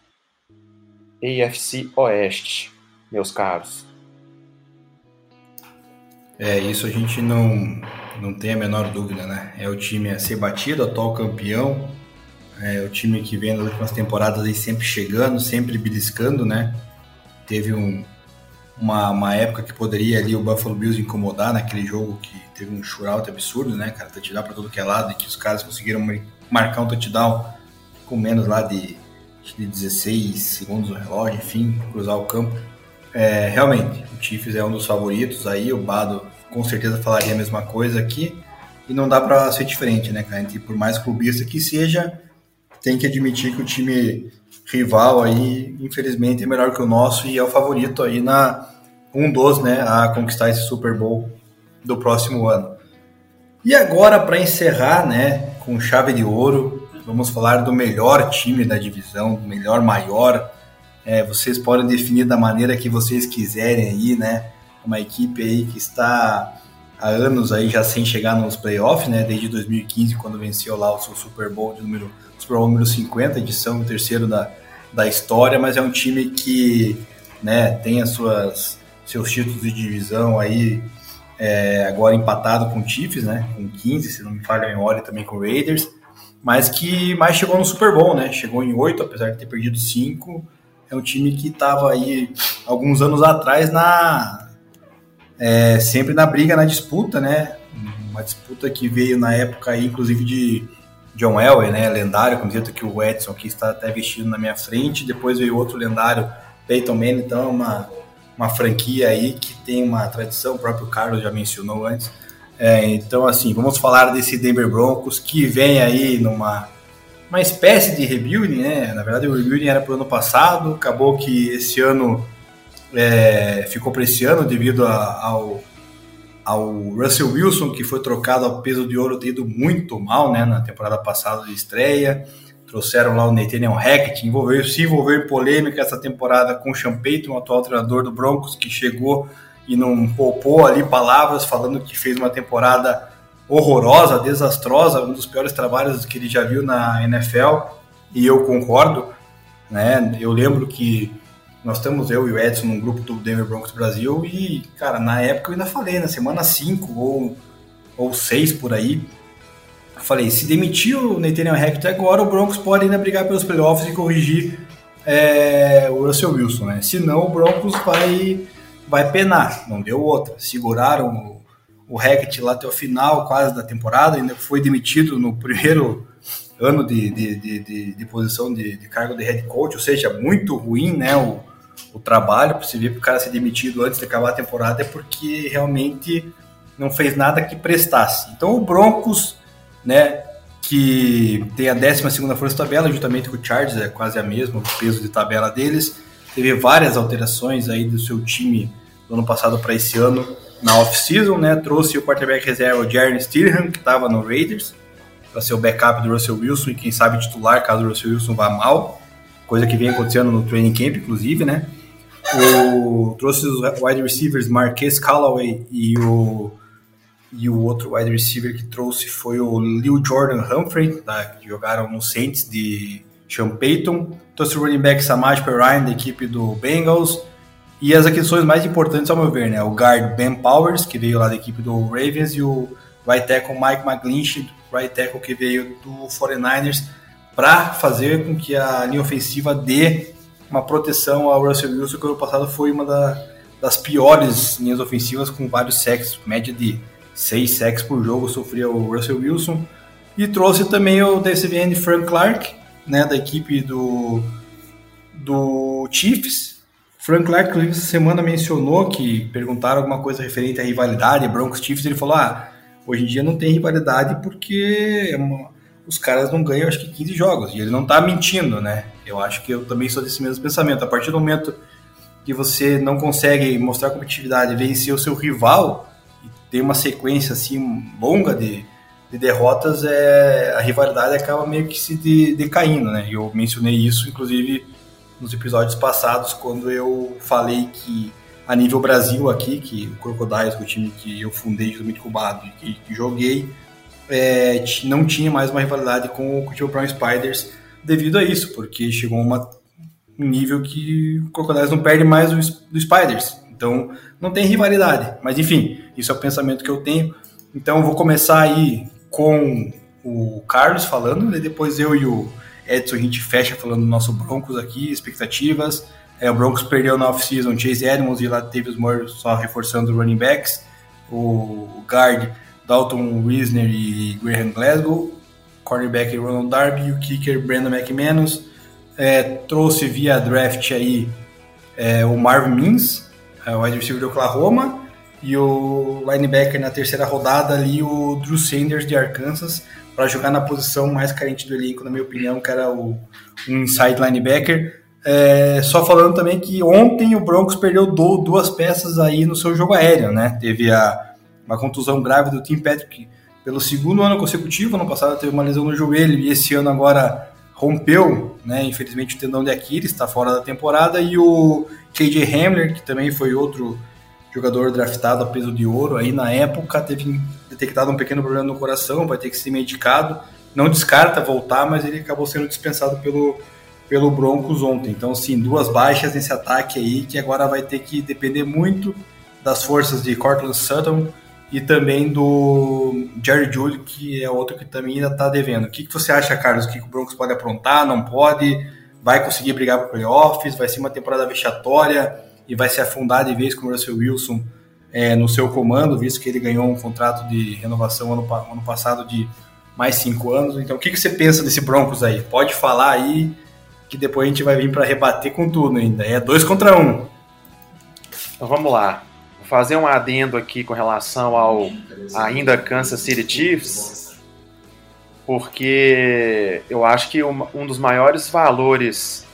AFC Oeste, meus caros. É, isso a gente não, não tem a menor dúvida, né? É o time a ser batido, atual campeão, é o time que vem nas últimas temporadas aí sempre chegando, sempre beliscando, né? Teve um, uma, uma época que poderia ali o Buffalo Bills incomodar naquele jogo que teve um shootout absurdo, né, cara? Touchdown para todo que é lado e que os caras conseguiram marcar um touchdown com menos lá de, de 16 segundos no relógio, enfim, cruzar o campo. É, realmente, o Chiefs é um dos favoritos aí, o Bado com certeza falaria a mesma coisa aqui e não dá para ser diferente, né, cara? Por mais clubista que seja, tem que admitir que o time rival aí, infelizmente, é melhor que o nosso e é o favorito aí na um dos, né, a conquistar esse Super Bowl do próximo ano. E agora, para encerrar, né, com chave de ouro, vamos falar do melhor time da divisão, do melhor maior. É, vocês podem definir da maneira que vocês quiserem aí, né? Uma equipe aí que está há anos aí já sem chegar nos playoffs, né? Desde 2015, quando venceu lá o seu Super Bowl de número, Super Bowl número 50, edição terceiro da, da história, mas é um time que, né, tem as suas seus títulos de divisão aí é, agora empatado com o Chiefs, né? Com 15, se não me falha a memória, também com o Raiders, mas que mais chegou no Super Bowl, né? Chegou em 8, apesar de ter perdido 5. É um time que estava aí alguns anos atrás na é, sempre na briga, na disputa, né? Uma disputa que veio na época aí, inclusive de John Elway, né? Lendário, camiseta que o Edson aqui está até vestido na minha frente. Depois veio outro lendário, Peyton Manning, então é uma uma franquia aí que tem uma tradição, o próprio Carlos já mencionou antes. É, então, assim, vamos falar desse Denver Broncos que vem aí numa uma espécie de rebuilding, né? Na verdade, o rebuilding era para o ano passado, acabou que esse ano é, ficou para esse ano devido a, ao, ao Russell Wilson, que foi trocado ao peso de ouro, ter ido muito mal né, na temporada passada de estreia trouxeram lá o Nathaniel Hackett, envolveu, se envolveu em polêmica essa temporada com o Sean Payton, o atual treinador do Broncos, que chegou e não poupou ali palavras falando que fez uma temporada horrorosa, desastrosa, um dos piores trabalhos que ele já viu na NFL, e eu concordo, né? Eu lembro que nós estamos, eu e o Edson, num grupo do Denver Broncos Brasil, e, cara, na época eu ainda falei, na semana 5 ou, ou 6 por aí, eu falei, se demitir o Nathaniel Hackett agora, o Broncos pode ainda brigar pelos playoffs e corrigir é, o Russell Wilson, né? Senão o Broncos vai, vai penar, não deu outra. Seguraram o, o Hackett lá até o final, quase da temporada, ainda foi demitido no primeiro ano de, de, de, de, de posição de, de, cargo de head coach, ou seja, muito ruim, né? O, o trabalho, para você ver que o cara ser demitido antes de acabar a temporada é porque realmente não fez nada que prestasse. Então o Broncos né? Que tem a 12 força tabela, juntamente com o Chargers, é quase a mesma, o peso de tabela deles. Teve várias alterações aí do seu time do ano passado para esse ano na off-season, né? Trouxe o quarterback reserva, o Jaron Stirham, que estava no Raiders, para ser o backup do Russell Wilson e quem sabe titular caso o Russell Wilson vá mal, coisa que vem acontecendo no training camp, inclusive, né? O, trouxe os wide receivers Marquês Callaway e o e o outro wide receiver que trouxe foi o Lil Jordan Humphrey, tá, que jogaram no Saints de Sean Payton. Trouxe o running back Samaj Perrine, da equipe do Bengals. E as aquisições mais importantes, ao meu ver, né? O guard Ben Powers, que veio lá da equipe do Ravens, e o right tackle Mike McGlinchey, right tackle que veio do 49ers, para fazer com que a linha ofensiva dê uma proteção ao Russell Wilson, que no passado foi uma da, das piores linhas ofensivas, com vários sacks, média de 6 sacks por jogo sofria o Russell Wilson. E trouxe também o DCVN Frank Clark, né, da equipe do, do Chiefs. Frank Clark, essa semana, mencionou que perguntaram alguma coisa referente à rivalidade Broncos-Chiefs. Ele falou: ah, hoje em dia não tem rivalidade porque é uma, os caras não ganham, acho que 15 jogos. E ele não está mentindo, né? Eu acho que eu também sou desse mesmo pensamento. A partir do momento que você não consegue mostrar competitividade e vencer o seu rival, tem uma sequência assim longa de, de derrotas, é, a rivalidade acaba meio que se de, decaindo, né? Eu mencionei isso, inclusive, nos episódios passados, quando eu falei que a nível Brasil aqui, que o Crocodiles, o time que eu fundei juntamente com o Bado e que joguei, é, não tinha mais uma rivalidade com o Curitiba Brown Spiders devido a isso, porque chegou uma, um nível que o Crocodiles não perde mais do, Spiders. Então, não tem rivalidade. Mas, enfim, isso é o pensamento que eu tenho. Então, vou começar aí com o Carlos falando, e depois eu e o Edson a gente fecha falando do nosso Broncos aqui, expectativas. É, o Broncos perdeu na off-season Chase Edmonds e lá teve os Moore só reforçando os running backs. O guard Dalton Wisner e Graham Glasgow. Cornerback Ronald Darby o kicker Brandon McManus. É, trouxe via draft aí é, o Marvin Mims, é, o wide receiver do Oklahoma e o linebacker na terceira rodada ali, o Drew Sanders de Arkansas, para jogar na posição mais carente do elenco, na minha opinião, que era o inside linebacker. É, só falando também que ontem o Broncos perdeu do, duas peças aí no seu jogo aéreo, né? Teve a, uma contusão grave do Tim Patrick pelo segundo ano consecutivo, ano passado teve uma lesão no joelho e esse ano agora rompeu, né? Infelizmente o tendão de Aquiles está fora da temporada e o KJ Hamler, que também foi outro jogador draftado a peso de ouro aí na época, teve detectado um pequeno problema no coração, vai ter que ser medicado. Não descarta voltar, mas ele acabou sendo dispensado pelo, pelo Broncos ontem. Então, sim, duas baixas nesse ataque aí, que agora vai ter que depender muito das forças de Cortland Sutton e também do Jerry Judy, que é outro que também ainda está devendo. O que, que você acha, Carlos? O que, que o Broncos pode aprontar? Não pode? Vai conseguir brigar para playoffs? Vai ser uma temporada vexatória? e vai se afundar de vez com o Russell Wilson é, no seu comando, visto que ele ganhou um contrato de renovação ano, ano passado de mais cinco anos. Então, o que, que você pensa desse Broncos aí? Pode falar aí, que depois a gente vai vir para rebater com tudo ainda. É dois contra um. Então vamos lá. Fazer um adendo aqui com relação ao ainda Kansas City Chiefs, porque eu acho que um dos maiores valores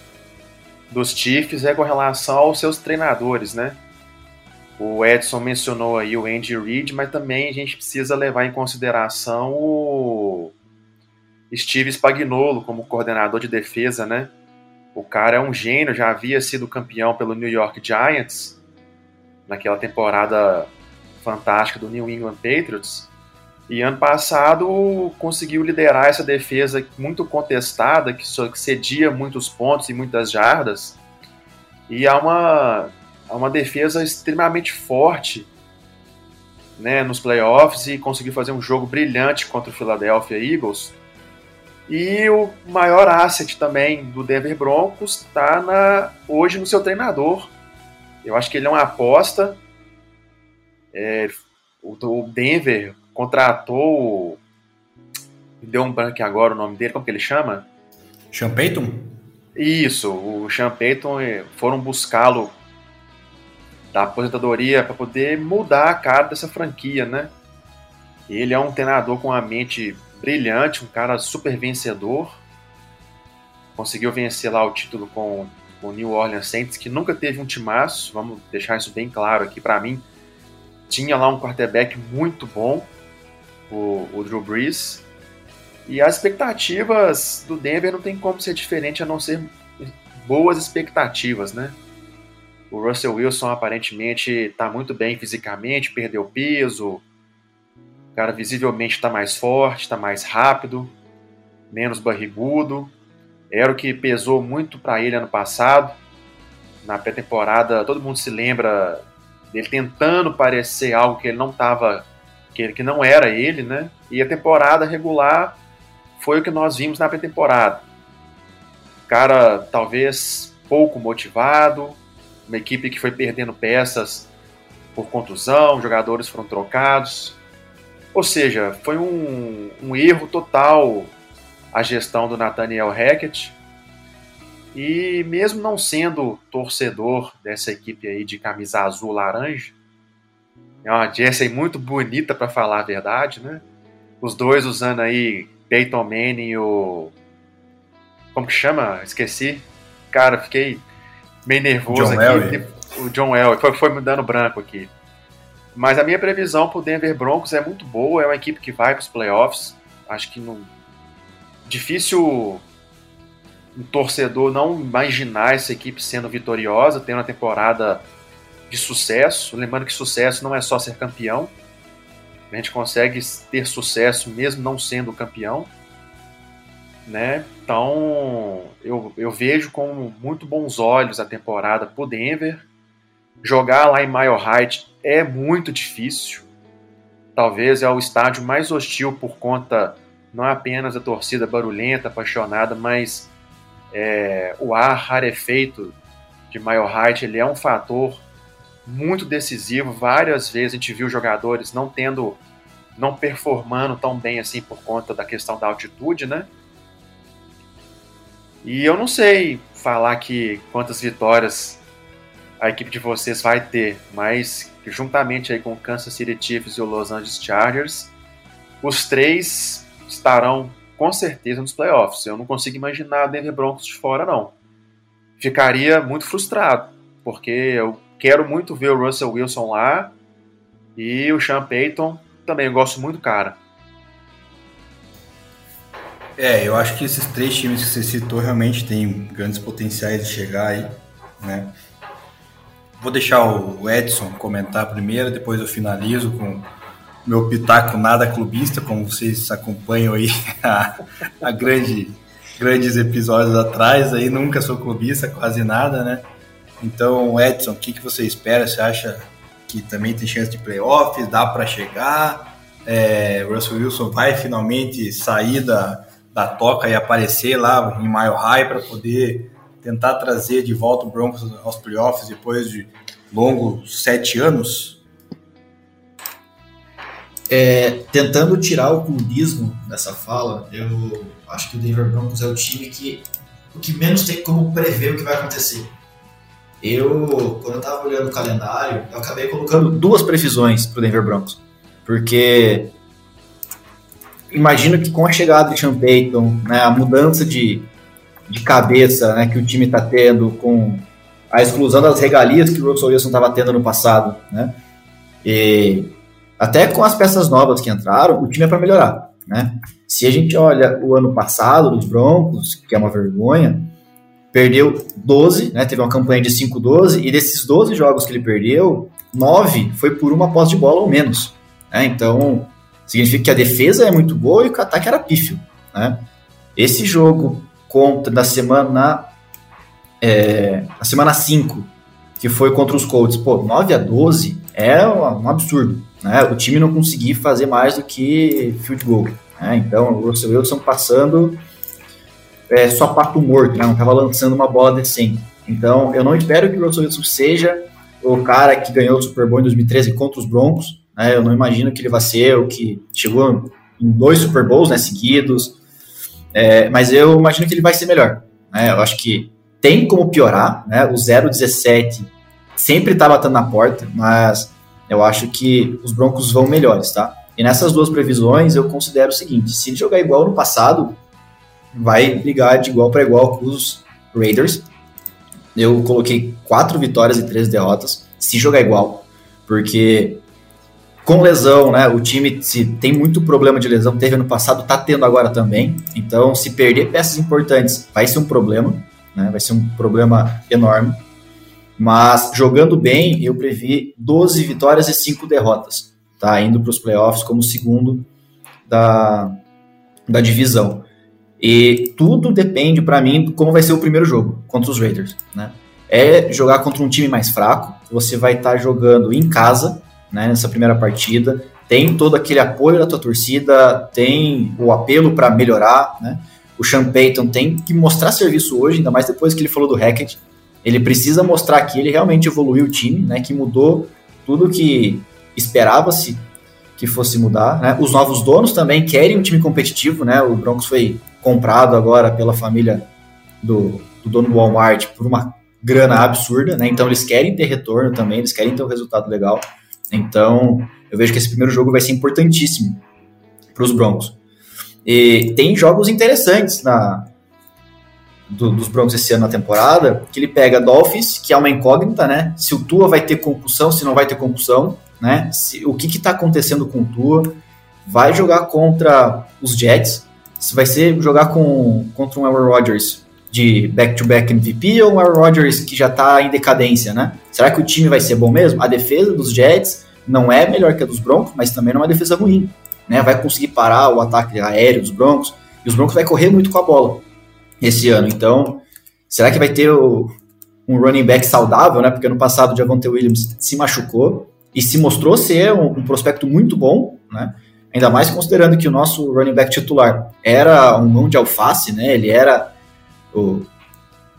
dos Chiefs é com relação aos seus treinadores, né? O Edson mencionou aí o Andy Reid, mas também a gente precisa levar em consideração o Steve Spagnuolo como coordenador de defesa, né? O cara é um gênio, já havia sido campeão pelo New York Giants naquela temporada fantástica do New England Patriots. E ano passado conseguiu liderar essa defesa muito contestada, que cedia muitos pontos e muitas jardas. E há uma, uma defesa extremamente forte né, nos playoffs e conseguiu fazer um jogo brilhante contra o Philadelphia Eagles. E o maior asset também do Denver Broncos está hoje no seu treinador. Eu acho que ele é uma aposta. É, o Denver contratou. Deu um branco agora o nome dele, como que ele chama? Sean Payton? Isso, o Sean Payton eh, foram buscá-lo da aposentadoria para poder mudar a cara dessa franquia, né? Ele é um treinador com uma mente brilhante, um cara super vencedor. Conseguiu vencer lá o título com o New Orleans Saints, que nunca teve um timaço, vamos deixar isso bem claro aqui para mim. Tinha lá um quarterback muito bom, o, o Drew Brees. E as expectativas do Denver não tem como ser diferente a não ser boas expectativas, né? O Russell Wilson aparentemente está muito bem fisicamente, perdeu peso. O cara visivelmente está mais forte, está mais rápido, menos barrigudo. Era o que pesou muito para ele ano passado. Na pré-temporada, todo mundo se lembra dele tentando parecer algo que ele não estava que, que não era ele, né? E a temporada regular foi o que nós vimos na pré-temporada. Cara, talvez pouco motivado, uma equipe que foi perdendo peças por contusão, jogadores foram trocados. Ou seja, foi um, um erro total a gestão do Nathaniel Hackett. E mesmo não sendo torcedor dessa equipe aí de camisa azul laranja, é uma jersey muito bonita para falar a verdade, né? Os dois usando aí Peyton Manning e o como que chama? Esqueci. Cara, fiquei meio nervoso John aqui. O John Elway foi, foi me dando branco aqui. Mas a minha previsão para o Denver Broncos é muito boa, é uma equipe que vai para os playoffs. Acho que não. Difícil um torcedor não imaginar essa equipe sendo vitoriosa, tendo uma temporada de sucesso. Lembrando que sucesso não é só ser campeão. A gente consegue ter sucesso mesmo não sendo campeão. Né? Então eu, eu vejo com muito bons olhos a temporada pro Denver. Jogar lá em Mile Heights é muito difícil. Talvez é o estádio mais hostil por conta não apenas da torcida barulhenta, apaixonada, mas é, o ar rarefeito de Mile Heights ele é um fator muito decisivo. Várias vezes a gente viu jogadores não tendo, não performando tão bem assim por conta da questão da altitude, né? E eu não sei falar que quantas vitórias a equipe de vocês vai ter, mas juntamente aí com o Kansas City Chiefs e o Los Angeles Chargers, os três estarão com certeza nos playoffs. Eu não consigo imaginar Denver Broncos de fora não. Ficaria muito frustrado, porque eu quero muito ver o Russell Wilson lá e o Sean Payton também eu gosto muito cara. É, eu acho que esses três times que você citou realmente têm grandes potenciais de chegar aí, né? Vou deixar o Edson comentar primeiro, depois eu finalizo com meu pitaco nada clubista, como vocês acompanham aí *laughs* a, a grande, grandes episódios atrás, aí nunca sou clubista, quase nada, né? Então, Edson, o que, que você espera? Você acha que também tem chance de playoffs? Dá para chegar? É, Russell Wilson vai finalmente sair da, da toca e aparecer lá em Mile High para poder tentar trazer de volta o Broncos aos playoffs depois de longos sete anos? É, tentando tirar o clubismo dessa fala, eu acho que o Denver Broncos é o time que o que menos tem como prever o que vai acontecer. Eu, quando eu estava olhando o calendário, eu acabei colocando duas previsões para o Denver Broncos, porque imagino que com a chegada de Sean Payton, né, a mudança de, de cabeça né, que o time está tendo, com a exclusão das regalias que o Russell Wilson estava tendo no passado, né, e até com as peças novas que entraram, o time é para melhorar. Né? Se a gente olha o ano passado dos Broncos, que é uma vergonha, perdeu 12, né, teve uma campanha de 5-12, e desses 12 jogos que ele perdeu, 9 foi por uma posse de bola ou menos. Né? Então, Significa que a defesa é muito boa e que o ataque era pífio. Né? Esse jogo contra da semana é, a semana 5, que foi contra os Colts, pô, 9 a 12 é um absurdo. Né? O time não conseguir fazer mais do que field goal. Né? Então, o Russell Wilson passando é, só papo morto, né? não estava lançando uma bola decente. Então, eu não espero que o Russell Wilson seja o cara que ganhou o Super Bowl em 2013 contra os Broncos, né? Eu não imagino que ele vai ser o que chegou em dois Super Bowls né, seguidos, é, mas eu imagino que ele vai ser melhor. Né? Eu acho que tem como piorar, né? O 0-17 sempre está batendo na porta, mas eu acho que os Broncos vão melhores, tá? E nessas duas previsões eu considero o seguinte: se jogar igual no passado, vai brigar de igual para igual com os Raiders. Eu coloquei quatro vitórias e três derrotas, se jogar igual, porque com lesão, né? O time se tem muito problema de lesão, teve ano passado, tá tendo agora também. Então, se perder peças importantes, vai ser um problema, né? Vai ser um problema enorme. Mas jogando bem, eu previ 12 vitórias e 5 derrotas, tá? Indo para os playoffs como segundo da, da divisão. E tudo depende para mim como vai ser o primeiro jogo contra os Raiders, né? É jogar contra um time mais fraco, você vai estar tá jogando em casa, né, nessa primeira partida. Tem todo aquele apoio da tua torcida, tem o apelo para melhorar, né? O Sean Payton tem que mostrar serviço hoje, ainda mais depois que ele falou do Hackett. Ele precisa mostrar que ele realmente evoluiu o time, né? Que mudou tudo que esperava-se que fosse mudar, né? Os novos donos também querem um time competitivo, né? O Broncos foi comprado agora pela família do, do dono do Walmart por uma grana absurda, né? Então eles querem ter retorno também, eles querem ter um resultado legal. Então, eu vejo que esse primeiro jogo vai ser importantíssimo para os Broncos. E tem jogos interessantes na, do, dos Broncos esse ano na temporada, que ele pega Dolphins, que é uma incógnita, né? Se o Tua vai ter concussão, se não vai ter concussão. né? Se, o que está acontecendo com o Tua? Vai jogar contra os Jets? Se vai ser jogar com, contra um Aaron Rodgers de back-to-back MVP ou um Aaron Rodgers que já está em decadência, né? Será que o time vai ser bom mesmo? A defesa dos Jets não é melhor que a dos Broncos, mas também não é uma defesa ruim, né? Vai conseguir parar o ataque aéreo dos Broncos e os Broncos vai correr muito com a bola esse ano. Então, será que vai ter o, um running back saudável, né? Porque no passado o Javonte Williams se machucou e se mostrou ser um, um prospecto muito bom, né? Ainda mais considerando que o nosso running back titular era um mão de alface, né? Ele era o,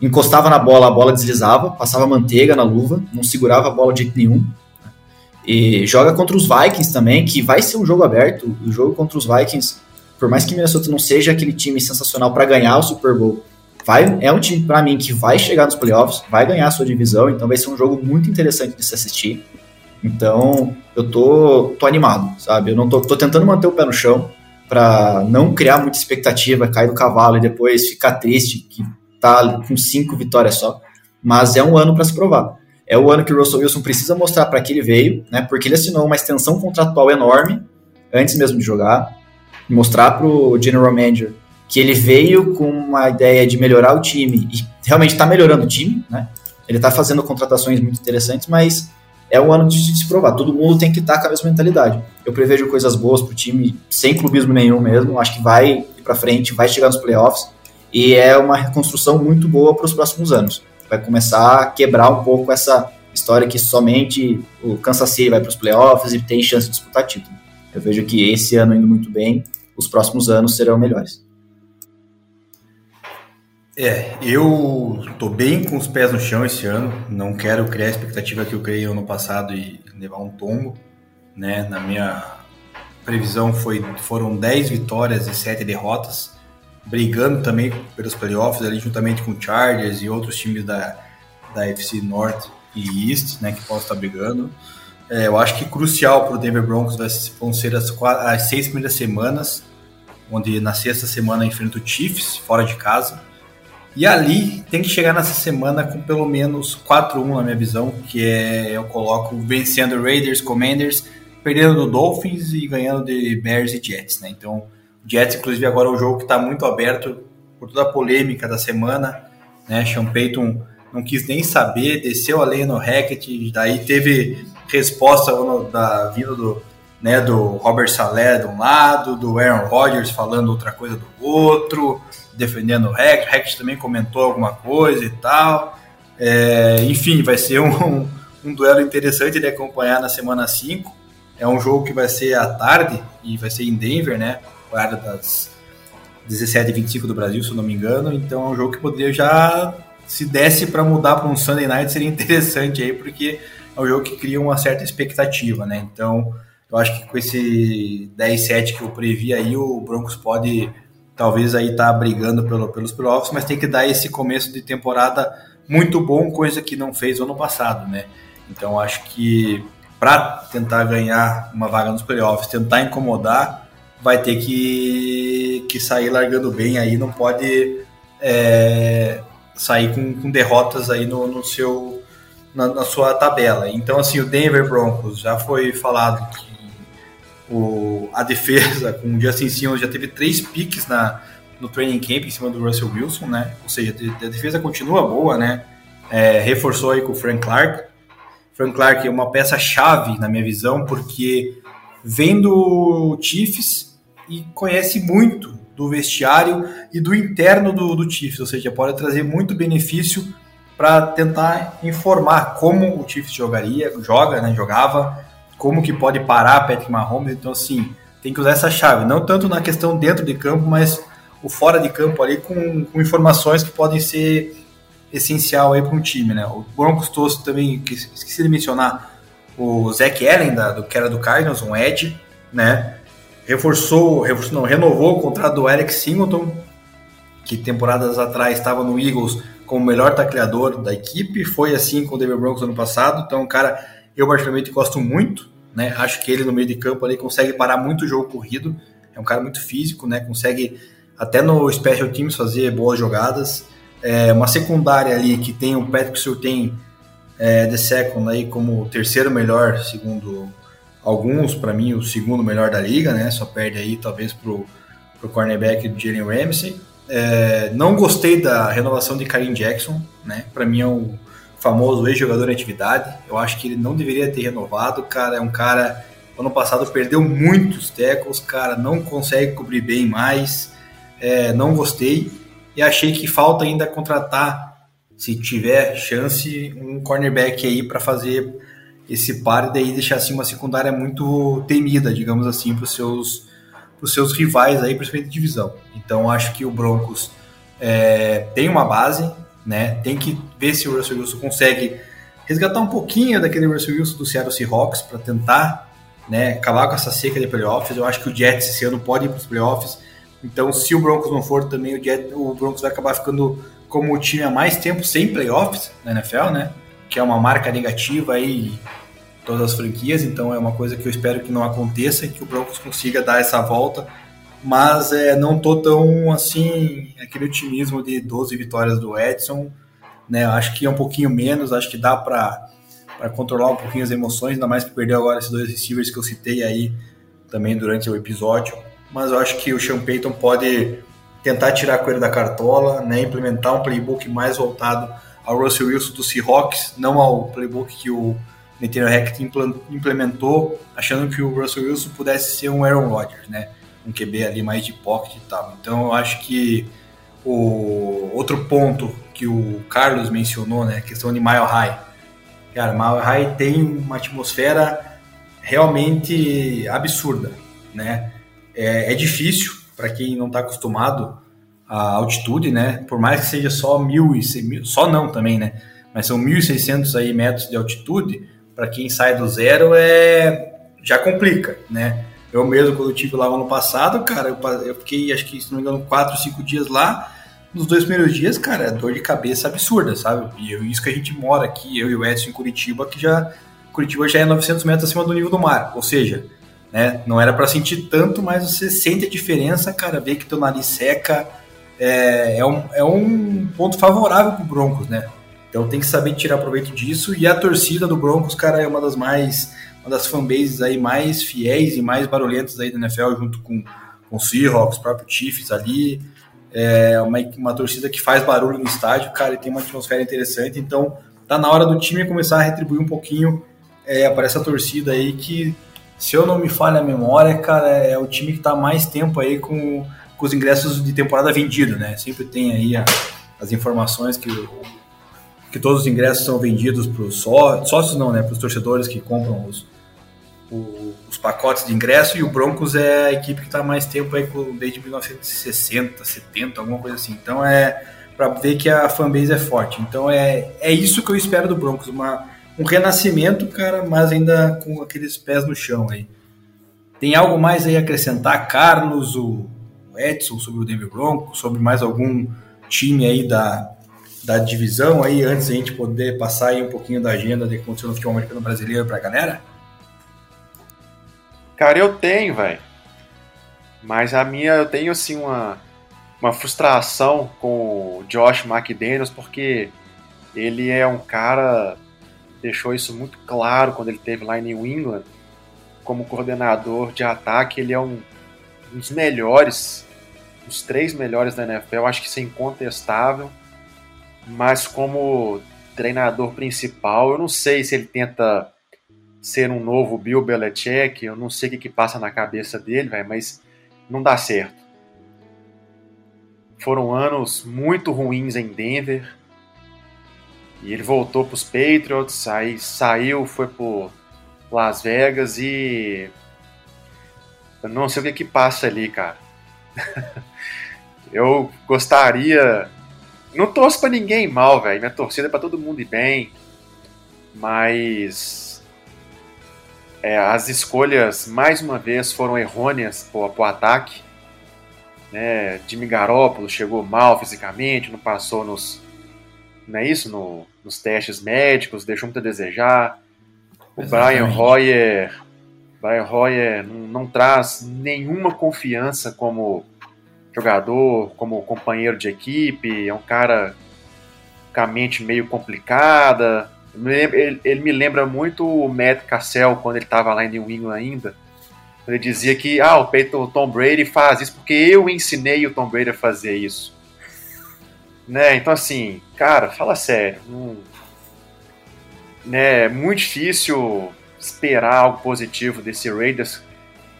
encostava na bola, a bola deslizava, passava manteiga na luva, não segurava a bola de jeito nenhum. E joga contra os Vikings também, que vai ser um jogo aberto. O jogo contra os Vikings, por mais que Minnesota não seja aquele time sensacional para ganhar o Super Bowl, vai, é um time para mim que vai chegar nos playoffs, vai ganhar a sua divisão, então vai ser um jogo muito interessante de se assistir. Então, eu tô, tô animado, sabe? Eu não tô, tô tentando manter o pé no chão para não criar muita expectativa, cair do cavalo e depois ficar triste que tá com cinco vitórias só. Mas é um ano para se provar. É o ano que o Russell Wilson precisa mostrar para que ele veio, né? Porque ele assinou uma extensão contratual enorme antes mesmo de jogar, mostrar para o general manager que ele veio com uma ideia de melhorar o time e realmente está melhorando o time, né? Ele está fazendo contratações muito interessantes, mas é um ano de se provar. Todo mundo tem que estar com a mesma mentalidade. Eu prevejo coisas boas para o time, sem clubismo nenhum mesmo. Acho que vai ir para frente, vai chegar nos playoffs e é uma reconstrução muito boa para os próximos anos. Vai começar a quebrar um pouco essa história que somente o Kansas City vai para os playoffs e tem chance de disputar título. Eu vejo que esse ano indo muito bem, os próximos anos serão melhores. É, eu tô bem com os pés no chão esse ano. Não quero criar a expectativa que eu criei ano passado e levar um tombo. Né? Na minha previsão foi, foram 10 vitórias e 7 derrotas, brigando também pelos playoffs, ali juntamente com o Chargers e outros times da, da FC North e East, né, que possam estar brigando. É, eu acho que crucial para o Denver Broncos vão ser as, as seis primeiras semanas, onde na sexta semana enfrenta o Chiefs, fora de casa e ali tem que chegar nessa semana com pelo menos 4-1 na minha visão, que é eu coloco vencendo Raiders, Commanders, perdendo do Dolphins e ganhando de Bears e Jets, né? Então, Jets inclusive agora é um jogo que está muito aberto por toda a polêmica da semana, né? Sean Payton não quis nem saber, desceu a lei no Hackett, daí teve resposta da vinda do, né, do Robert Saleh de um lado, do Aaron Rodgers falando outra coisa do outro, defendendo o Rex. O Rex também comentou alguma coisa e tal. É, enfim, vai ser um, um, duelo interessante de acompanhar na semana 5. É um jogo que vai ser à tarde e vai ser em Denver, né? Horário das 17h25 do Brasil, se eu não me engano. Então é um jogo que poderia já, se desse para mudar para um Sunday Night, seria interessante aí, porque é um jogo que cria uma certa expectativa, né? Então eu acho que com esse 10-7 que eu previ aí, o Broncos pode talvez aí tá brigando pelo, pelos playoffs, mas tem que dar esse começo de temporada muito bom, coisa que não fez ano passado, né? Então acho que para tentar ganhar uma vaga nos playoffs, tentar incomodar, vai ter que, que sair largando bem aí, não pode é, sair com, com, derrotas aí no, no seu na, na, sua tabela. Então assim, o Denver Broncos já foi falado que o, a defesa com o Justin Simmons já teve três piques na, no training camp em cima do Russell Wilson, né? Ou seja, a defesa continua boa, né? É, reforçou aí com o Frank Clark. Frank Clark é uma peça-chave na minha visão, porque vem do Chiefs e conhece muito do vestiário e do interno do, do Chiefs, ou seja, pode trazer muito benefício para tentar informar como o Chiefs jogaria, joga, né, jogava, como que pode parar Patrick Mahomes. Então, assim, tem que usar essa chave, não tanto na questão dentro de campo, mas o fora de campo ali com, com informações que podem ser essencial aí para um time, né? O Broncos trouxe também, que esqueci de mencionar, o Zach Allen, da, do, que era do Cardinals, um Edge, né? Reforçou, reforçou não, renovou o contrato do Eric Singleton, que temporadas atrás estava no Eagles como o melhor tacleador da equipe, foi assim com o Denver Broncos ano passado, então o cara eu particularmente gosto muito, né? Acho que ele no meio de campo ali consegue parar muito o jogo corrido. É um cara muito físico, né? Consegue até no special teams fazer boas jogadas. É uma secundária ali que tem o Patrick Surtain é, The Second aí como o terceiro melhor, segundo alguns, para mim, o segundo melhor da liga, né? Só perde aí talvez pro, pro cornerback Jalen Ramsey. É, não gostei da renovação de Karim Jackson, né? Para mim é um famoso ex-jogador em atividade. Eu acho que ele não deveria ter renovado, cara. É um cara ano passado perdeu muitos tackles, cara, não consegue cobrir bem mais. É, não gostei e achei que falta ainda contratar, se tiver chance, um cornerback aí para fazer esse par e daí deixar assim uma secundária muito temida, digamos assim, para os seus os seus rivais aí, principalmente de divisão. Então acho que o Broncos é, tem uma base, né? Tem que ver se o Russell Wilson consegue resgatar um pouquinho daquele Russell Wilson do Seattle Seahawks para tentar, né, acabar com essa seca de playoffs. Eu acho que o Jets esse ano pode ir para os playoffs. Então, se o Broncos não for também, o, Jet, o Broncos vai acabar ficando como o time há mais tempo sem playoffs na NFL, né? Que é uma marca negativa aí todas as franquias, então é uma coisa que eu espero que não aconteça e que o Broncos consiga dar essa volta, mas é, não tô tão assim, aquele otimismo de 12 vitórias do Edson, né, acho que é um pouquinho menos, acho que dá para controlar um pouquinho as emoções, ainda mais que perdeu agora esses dois receivers que eu citei aí também durante o episódio, mas eu acho que o Sean Payton pode tentar tirar a coelho da cartola, né, implementar um playbook mais voltado ao Russell Wilson do Seahawks, não ao playbook que o Nathaniel Hackett implementou, achando que o Russell Wilson pudesse ser um Aaron Rodgers, né? Um QB ali mais de pocket e tal. Então eu acho que o outro ponto que o Carlos mencionou, né? A questão de Mile High. Cara, Mile High tem uma atmosfera realmente absurda, né? É, é difícil para quem não está acostumado à altitude, né? Por mais que seja só mil e só não também, né? Mas são 1.600 aí metros de altitude para quem sai do zero é já complica, né? Eu mesmo, quando eu tive lá ano passado, cara, eu, fiquei, acho que, se não me engano, quatro, cinco dias lá. Nos dois primeiros dias, cara, é dor de cabeça absurda, sabe? E eu, isso que a gente mora aqui, eu e o Edson em Curitiba, que já. Curitiba já é 900 metros acima do nível do mar. Ou seja, né, não era para sentir tanto, mas você sente a diferença, cara, vê que teu nariz seca. É, é, um, é um ponto favorável pro Broncos, né? Então tem que saber tirar proveito disso. E a torcida do Broncos, cara, é uma das mais. Uma das fanbases aí mais fiéis e mais barulhentas aí da NFL, junto com, com o Seahawks, o próprio Chiefs ali. É uma, uma torcida que faz barulho no estádio, cara, e tem uma atmosfera interessante. Então tá na hora do time começar a retribuir um pouquinho é, para essa torcida aí que, se eu não me falha a memória, cara, é o time que tá mais tempo aí com, com os ingressos de temporada vendido, né? Sempre tem aí a, as informações que o que todos os ingressos são vendidos para os só, sócios, não, né? Para os torcedores que compram os, os, pacotes de ingresso. E o Broncos é a equipe que está mais tempo aí desde 1960, 70, alguma coisa assim. Então é para ver que a fanbase é forte. Então é, é isso que eu espero do Broncos, uma, um renascimento, cara, mas ainda com aqueles pés no chão aí. Tem algo mais aí a acrescentar, Carlos, o Edson, sobre o Denver Broncos, sobre mais algum time aí da, da divisão aí, antes a gente poder passar aí um pouquinho da agenda de aconteceu no futebol americano brasileiro pra galera? Cara, eu tenho, velho. Mas a minha, eu tenho assim uma, uma frustração com o Josh McDaniels, porque ele é um cara, deixou isso muito claro quando ele teve lá em New England, como coordenador de ataque, ele é um, um dos melhores, os três melhores da NFL, acho que isso é incontestável mas como treinador principal, eu não sei se ele tenta ser um novo Bill Belichick, eu não sei o que, que passa na cabeça dele, véio, mas não dá certo. Foram anos muito ruins em Denver. E ele voltou para os Patriots, aí saiu, foi para Las Vegas e eu não sei o que que passa ali, cara. *laughs* eu gostaria não torço pra ninguém mal, velho. Minha torcida é pra todo mundo ir bem. Mas. É, as escolhas, mais uma vez, foram errôneas pro, pro ataque. Né? Jimmy Garoppolo chegou mal fisicamente, não passou nos. Não é isso? No, nos testes médicos, deixou muito a desejar. O Exatamente. Brian Hoyer. Brian Hoyer não, não traz nenhuma confiança como jogador, como companheiro de equipe, é um cara com a mente meio complicada. Ele, me lembra muito o Matt Cassell quando ele estava lá em New England ainda. Ele dizia que ah, o Peyton, Tom Brady faz isso porque eu ensinei o Tom Brady a fazer isso. Né? Então, assim, cara, fala sério. Não, né, é muito difícil esperar algo positivo desse Raiders,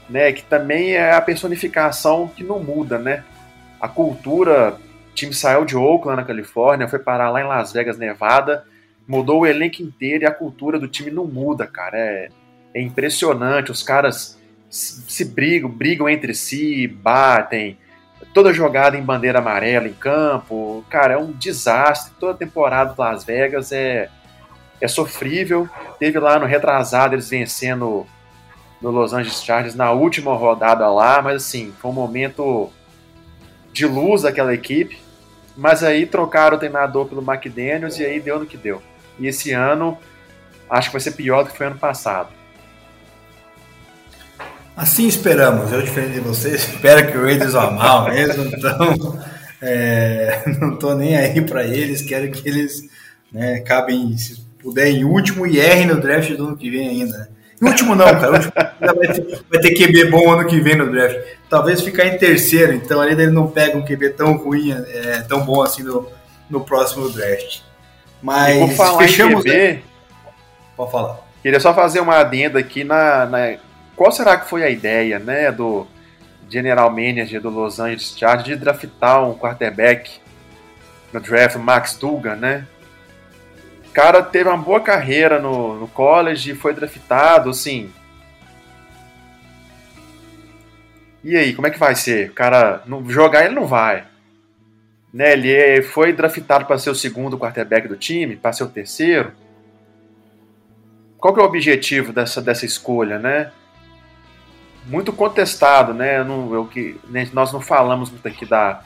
né, que também é a personificação que não muda, né? A cultura, o time saiu de Oakland, na Califórnia, foi parar lá em Las Vegas, Nevada, mudou o elenco inteiro e a cultura do time não muda, cara. É, é impressionante, os caras se brigam, brigam entre si, batem, toda jogada em bandeira amarela em campo, cara, é um desastre. Toda temporada do Las Vegas é, é sofrível. Teve lá no retrasado eles vencendo no Los Angeles Chargers na última rodada lá, mas assim, foi um momento de luz daquela equipe. Mas aí trocaram o treinador pelo McDaniels e aí deu no que deu. E esse ano acho que vai ser pior do que foi ano passado. Assim esperamos. Eu, diferente de vocês, *laughs* espero que o Raiders vá mal mesmo. Então, é, não estou nem aí para eles. Quero que eles né, acabem, se puder, em último e errem no draft do ano que vem ainda. Em último não, cara. Último, vai, ter, vai ter QB bom ano que vem no draft. Talvez ficar em terceiro, então ali ele não pega um QB tão ruim, é, tão bom assim no, no próximo draft. Mas fechamos. QB, né? Pode falar. Queria só fazer uma adenda aqui na, na qual será que foi a ideia, né, do general manager do Los Angeles Chargers de draftar um quarterback no draft, Max Dugan, né? Cara teve uma boa carreira no, no college, foi draftado, assim. E aí, como é que vai ser? O cara não, jogar ele não vai. Né, ele foi draftado para ser o segundo quarterback do time, para ser o terceiro. Qual que é o objetivo dessa, dessa escolha, né? muito contestado, né? Não, eu, que, nós não falamos muito aqui da,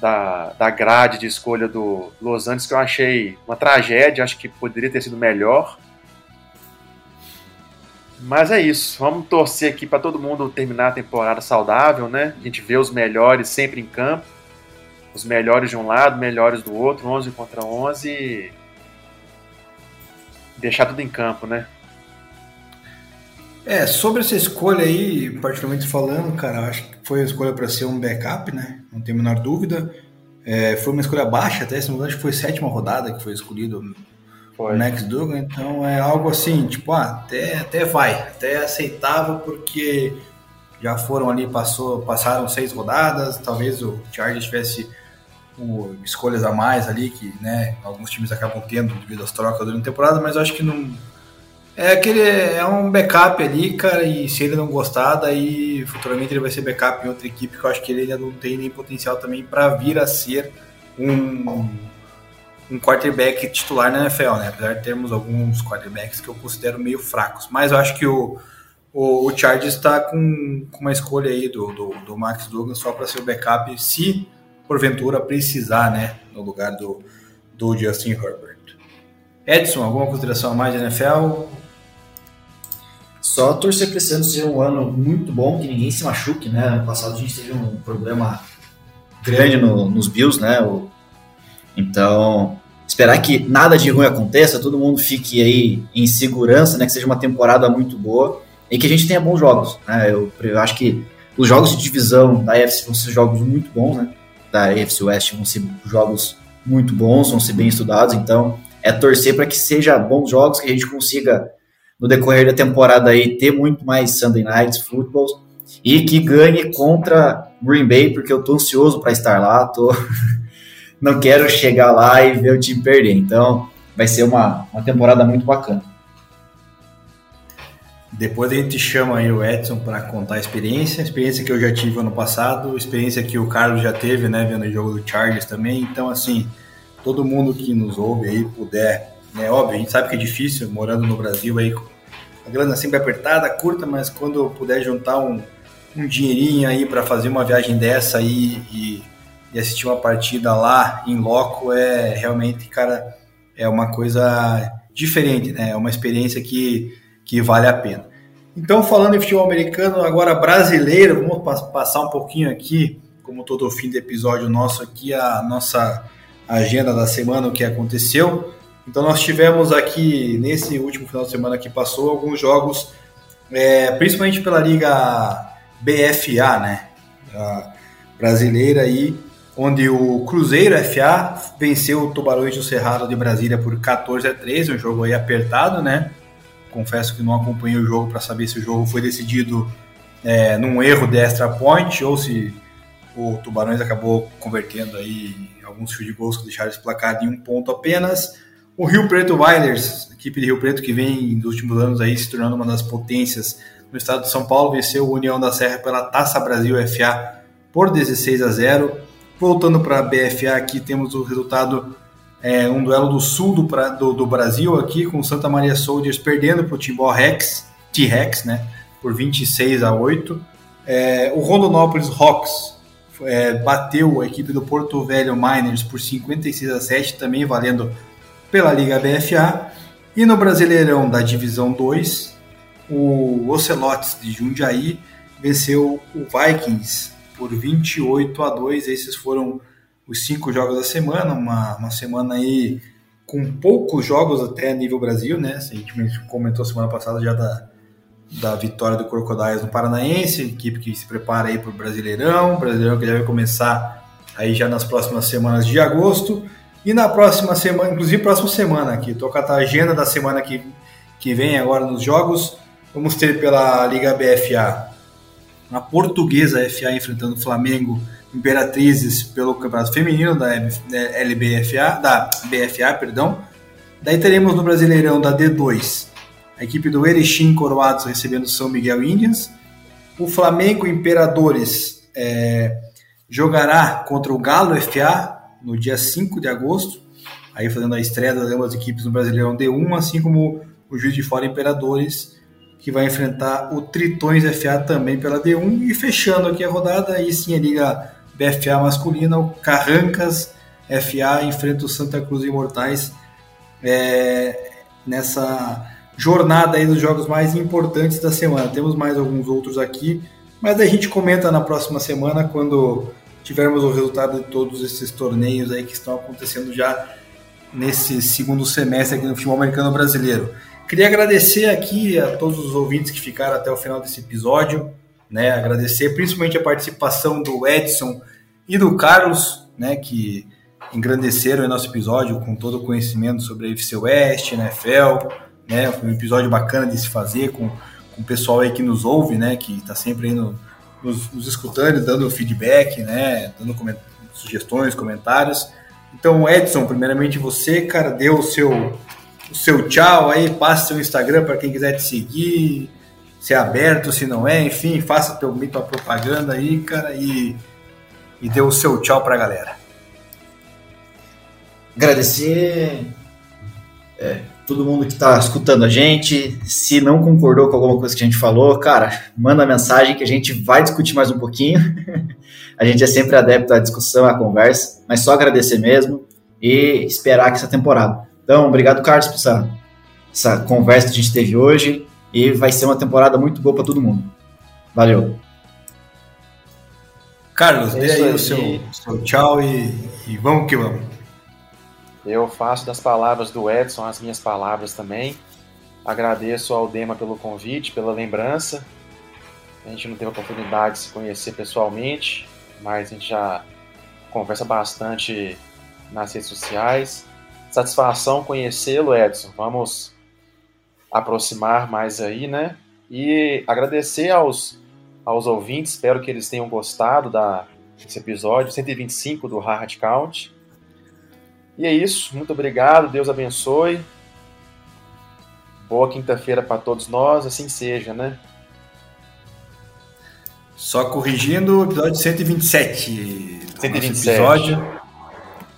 da, da grade de escolha do Los Angeles, que eu achei uma tragédia, acho que poderia ter sido melhor. Mas é isso, vamos torcer aqui para todo mundo terminar a temporada saudável, né? A gente vê os melhores sempre em campo, os melhores de um lado, melhores do outro, 11 contra 11 e deixar tudo em campo, né? É, sobre essa escolha aí, particularmente falando, cara, acho que foi a escolha para ser um backup, né? Não tem a menor dúvida. É, foi uma escolha baixa até, se não acho que foi sétima rodada que foi escolhido foi. o Max Dugan, então é algo assim, tipo, ah, até, até vai, até aceitável, porque já foram ali, passou, passaram seis rodadas, talvez o Chargers tivesse o, escolhas a mais ali, que né, alguns times acabam tendo devido às trocas durante a temporada, mas eu acho que não é aquele é um backup ali, cara, e se ele não gostar, daí futuramente ele vai ser backup em outra equipe, que eu acho que ele ainda não tem nem potencial também para vir a ser um, um quarterback titular na NFL, né? Apesar de termos alguns quarterbacks que eu considero meio fracos. Mas eu acho que o, o, o Chargers está com, com, uma escolha aí do, do, do Max Douglas só para ser o backup, se porventura precisar, né? No lugar do, do Justin Herbert. Edson, alguma consideração a mais da NFL? Só torcer para esse ano ser um ano muito bom, que ninguém se machuque, né? Ano passado a gente teve um problema grande no, nos Bills, né? O, então, esperar que nada de ruim aconteça, todo mundo fique aí em segurança, né? Que seja uma temporada muito boa e que a gente tenha bons jogos, né? Eu, eu acho que os jogos de divisão da AFC vão ser jogos muito bons, né? Da AFC West vão ser jogos muito bons, vão ser bem estudados, então é torcer para que seja bons jogos, que a gente consiga no decorrer da temporada aí ter muito mais Sunday Nights Football e que ganhe contra Green Bay, porque eu tô ansioso para estar lá, tô *laughs* não quero chegar lá e ver o time perder. Então, vai ser uma, uma temporada muito bacana. Depois a gente chama aí o Edson para contar a experiência, experiência que eu já tive ano passado, experiência que o Carlos já teve, né, vendo o jogo do Chargers também. Então, assim, todo mundo que nos ouve aí puder é óbvio, a gente sabe que é difícil, morando no Brasil aí, a grana sempre apertada, curta, mas quando puder juntar um, um dinheirinho aí para fazer uma viagem dessa aí e, e, assistir uma partida lá em loco é realmente, cara, é uma coisa diferente, né? É uma experiência que, que vale a pena. Então, falando em futebol americano, agora brasileiro, vamos passar um pouquinho aqui, como todo fim de episódio nosso aqui, a nossa agenda da semana, o que aconteceu. Então nós tivemos aqui, nesse último final de semana que passou, alguns jogos, é, principalmente pela Liga BFA, né? A brasileira aí, onde o Cruzeiro FA venceu o Tubarões do Cerrado de Brasília por 14 a 13, um jogo aí apertado, né? Confesso que não acompanhei o jogo para saber se o jogo foi decidido é, num erro de extra point ou se o Tubarões acabou convertendo aí alguns field goals que deixaram esse placar em um ponto apenas. O Rio Preto Wilders, equipe de Rio Preto que vem nos últimos anos aí se tornando uma das potências no estado de São Paulo, venceu o União da Serra pela Taça Brasil FA por 16 a 0. Voltando para a BFA aqui temos o resultado é, um duelo do sul do, do, do, Brasil aqui com Santa Maria Soldiers perdendo para o Timbó Rex, T-Rex, né, por 26 a 8. É, o Rondonópolis Rocks é, bateu a equipe do Porto Velho Miners por 56 a 7, também valendo pela Liga BFA. E no Brasileirão da Divisão 2, o Ocelotes de Jundiaí venceu o Vikings por 28 a 2. Esses foram os cinco jogos da semana, uma, uma semana aí com poucos jogos até nível Brasil, né? A gente comentou semana passada já da, da vitória do Crocodiles no Paranaense, equipe que se prepara aí para o Brasileirão, Brasileirão que deve começar aí já nas próximas semanas de agosto. E na próxima semana, inclusive próxima semana aqui, tô com a agenda da semana que, que vem agora nos jogos. Vamos ter pela Liga BFA a Portuguesa FA enfrentando o Flamengo Imperatrizes pelo Campeonato Feminino da LBFA, da BFA, perdão. Daí teremos no Brasileirão da D2 a equipe do Erechim Coroados recebendo São Miguel Indians. O Flamengo Imperadores é, jogará contra o Galo FA no dia 5 de agosto, aí fazendo a estreia das duas equipes no Brasileirão D1, assim como o Juiz de Fora Imperadores, que vai enfrentar o Tritões FA também pela D1. E fechando aqui a rodada, aí sim a Liga BFA masculina, o Carrancas FA enfrenta o Santa Cruz Imortais é, nessa jornada aí dos jogos mais importantes da semana. Temos mais alguns outros aqui, mas a gente comenta na próxima semana quando tivermos o resultado de todos esses torneios aí que estão acontecendo já nesse segundo semestre aqui no futebol americano brasileiro. Queria agradecer aqui a todos os ouvintes que ficaram até o final desse episódio, né? Agradecer principalmente a participação do Edson e do Carlos, né? Que engrandeceram o nosso episódio com todo o conhecimento sobre a FC West, NFL, né? Foi um episódio bacana de se fazer com, com o pessoal aí que nos ouve, né? Que está sempre aí no, nos, nos, escutando, dando feedback, né? Dando coment sugestões, comentários. Então, Edson, primeiramente você, cara, deu o seu, o seu tchau aí, passe seu Instagram para quem quiser te seguir, se é aberto, se não é, enfim, faça teu, tua propaganda aí, cara, e, e dê o seu tchau para a galera. Agradecer é, todo mundo que está escutando a gente. Se não concordou com alguma coisa que a gente falou, cara, manda mensagem que a gente vai discutir mais um pouquinho. *laughs* a gente é sempre adepto à discussão, à conversa, mas só agradecer mesmo e esperar que essa temporada. Então, obrigado, Carlos, por essa, essa conversa que a gente teve hoje e vai ser uma temporada muito boa para todo mundo. Valeu. Carlos, é dê aí, aí, o seu, seu tchau e, e vamos que vamos. Eu faço das palavras do Edson as minhas palavras também. Agradeço ao Dema pelo convite, pela lembrança. A gente não teve a oportunidade de se conhecer pessoalmente, mas a gente já conversa bastante nas redes sociais. Satisfação conhecê-lo, Edson. Vamos aproximar mais aí, né? E agradecer aos, aos ouvintes, espero que eles tenham gostado da, desse episódio 125 do Hard Count. E é isso. Muito obrigado. Deus abençoe. Boa quinta-feira para todos nós. Assim seja, né? Só corrigindo o episódio 127. 127. Episódio.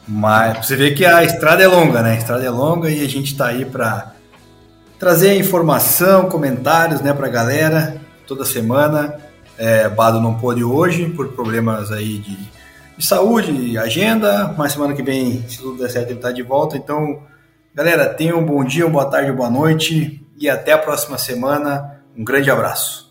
Mas você vê que a estrada é longa, né? A estrada é longa e a gente está aí para trazer informação, comentários, né, para a galera toda semana. É, Bado não pôde hoje por problemas aí de de saúde, agenda, mas semana que vem, se tudo der certo, ele está de volta. Então, galera, tenham um bom dia, uma boa tarde, uma boa noite e até a próxima semana. Um grande abraço.